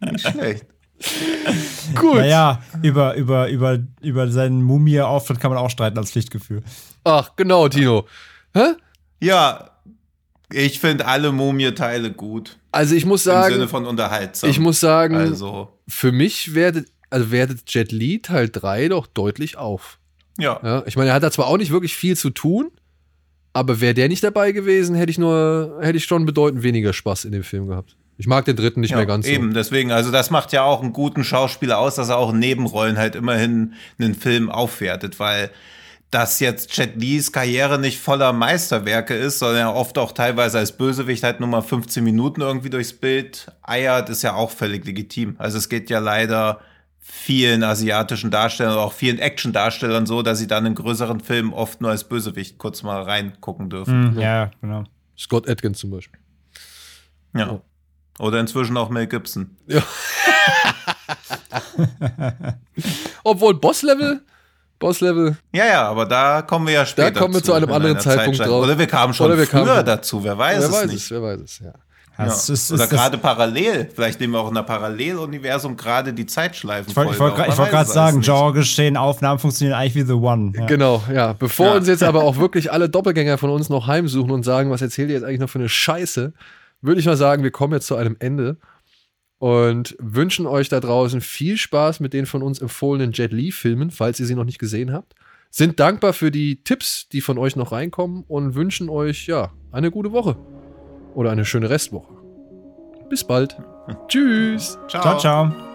Nicht schlecht. gut. Naja, über, über, über, über seinen Mumie-Auftritt kann man auch streiten als Pflichtgefühl. Ach, genau, Tino. Hä? Ja, ich finde alle Mumie-Teile gut. Also ich muss Im Sinne sagen, von unterhaltsam. ich muss sagen, Also, für mich wertet, also wertet Jet Li Teil 3 doch deutlich auf. Ja. Ja, ich meine, er hat da zwar auch nicht wirklich viel zu tun, aber wäre der nicht dabei gewesen, hätte ich nur, hätte ich schon bedeutend weniger Spaß in dem Film gehabt. Ich mag den dritten nicht ja, mehr ganz Eben, deswegen, also das macht ja auch einen guten Schauspieler aus, dass er auch in Nebenrollen halt immerhin einen Film aufwertet, weil dass jetzt Jet Lees Karriere nicht voller Meisterwerke ist, sondern er oft auch teilweise als Bösewicht halt nur mal 15 Minuten irgendwie durchs Bild eiert, ist ja auch völlig legitim. Also es geht ja leider vielen asiatischen Darstellern, auch vielen Action-Darstellern so, dass sie dann in größeren Filmen oft nur als Bösewicht kurz mal reingucken dürfen. Hm, ja, genau. Scott Atkins zum Beispiel. Ja. Oder inzwischen auch Mel Gibson. Obwohl Boss-Level, Boss-Level, Ja, ja, aber da kommen wir ja später. kommen wir zu einem in anderen Zeitpunkt Zeitschleife. drauf. Oder wir kamen schon Oder wir früher kamen- dazu, wer weiß wer es weiß nicht. es, wer weiß es, ja. Ja, Ja. es ist, Oder gerade parallel. Vielleicht nehmen wir auch in einem Paralleluniversum gerade die Zeitschleifen. Ich wollte wollt, gerade sagen, Genre gestehen, Aufnahmen funktionieren eigentlich wie The One. Ja. Genau, ja. Bevor Ja. uns jetzt aber auch wirklich alle Doppelgänger von uns noch heimsuchen und sagen, was erzählt ihr jetzt eigentlich noch für eine Scheiße, würde ich mal sagen, wir kommen jetzt zu einem Ende und wünschen euch da draußen viel Spaß mit den von uns empfohlenen Jet Li-Filmen, falls ihr sie noch nicht gesehen habt. Sind dankbar für die Tipps, die von euch noch reinkommen und wünschen euch, ja, eine gute Woche. Oder eine schöne Restwoche. Bis bald. Tschüss. Ciao, ciao.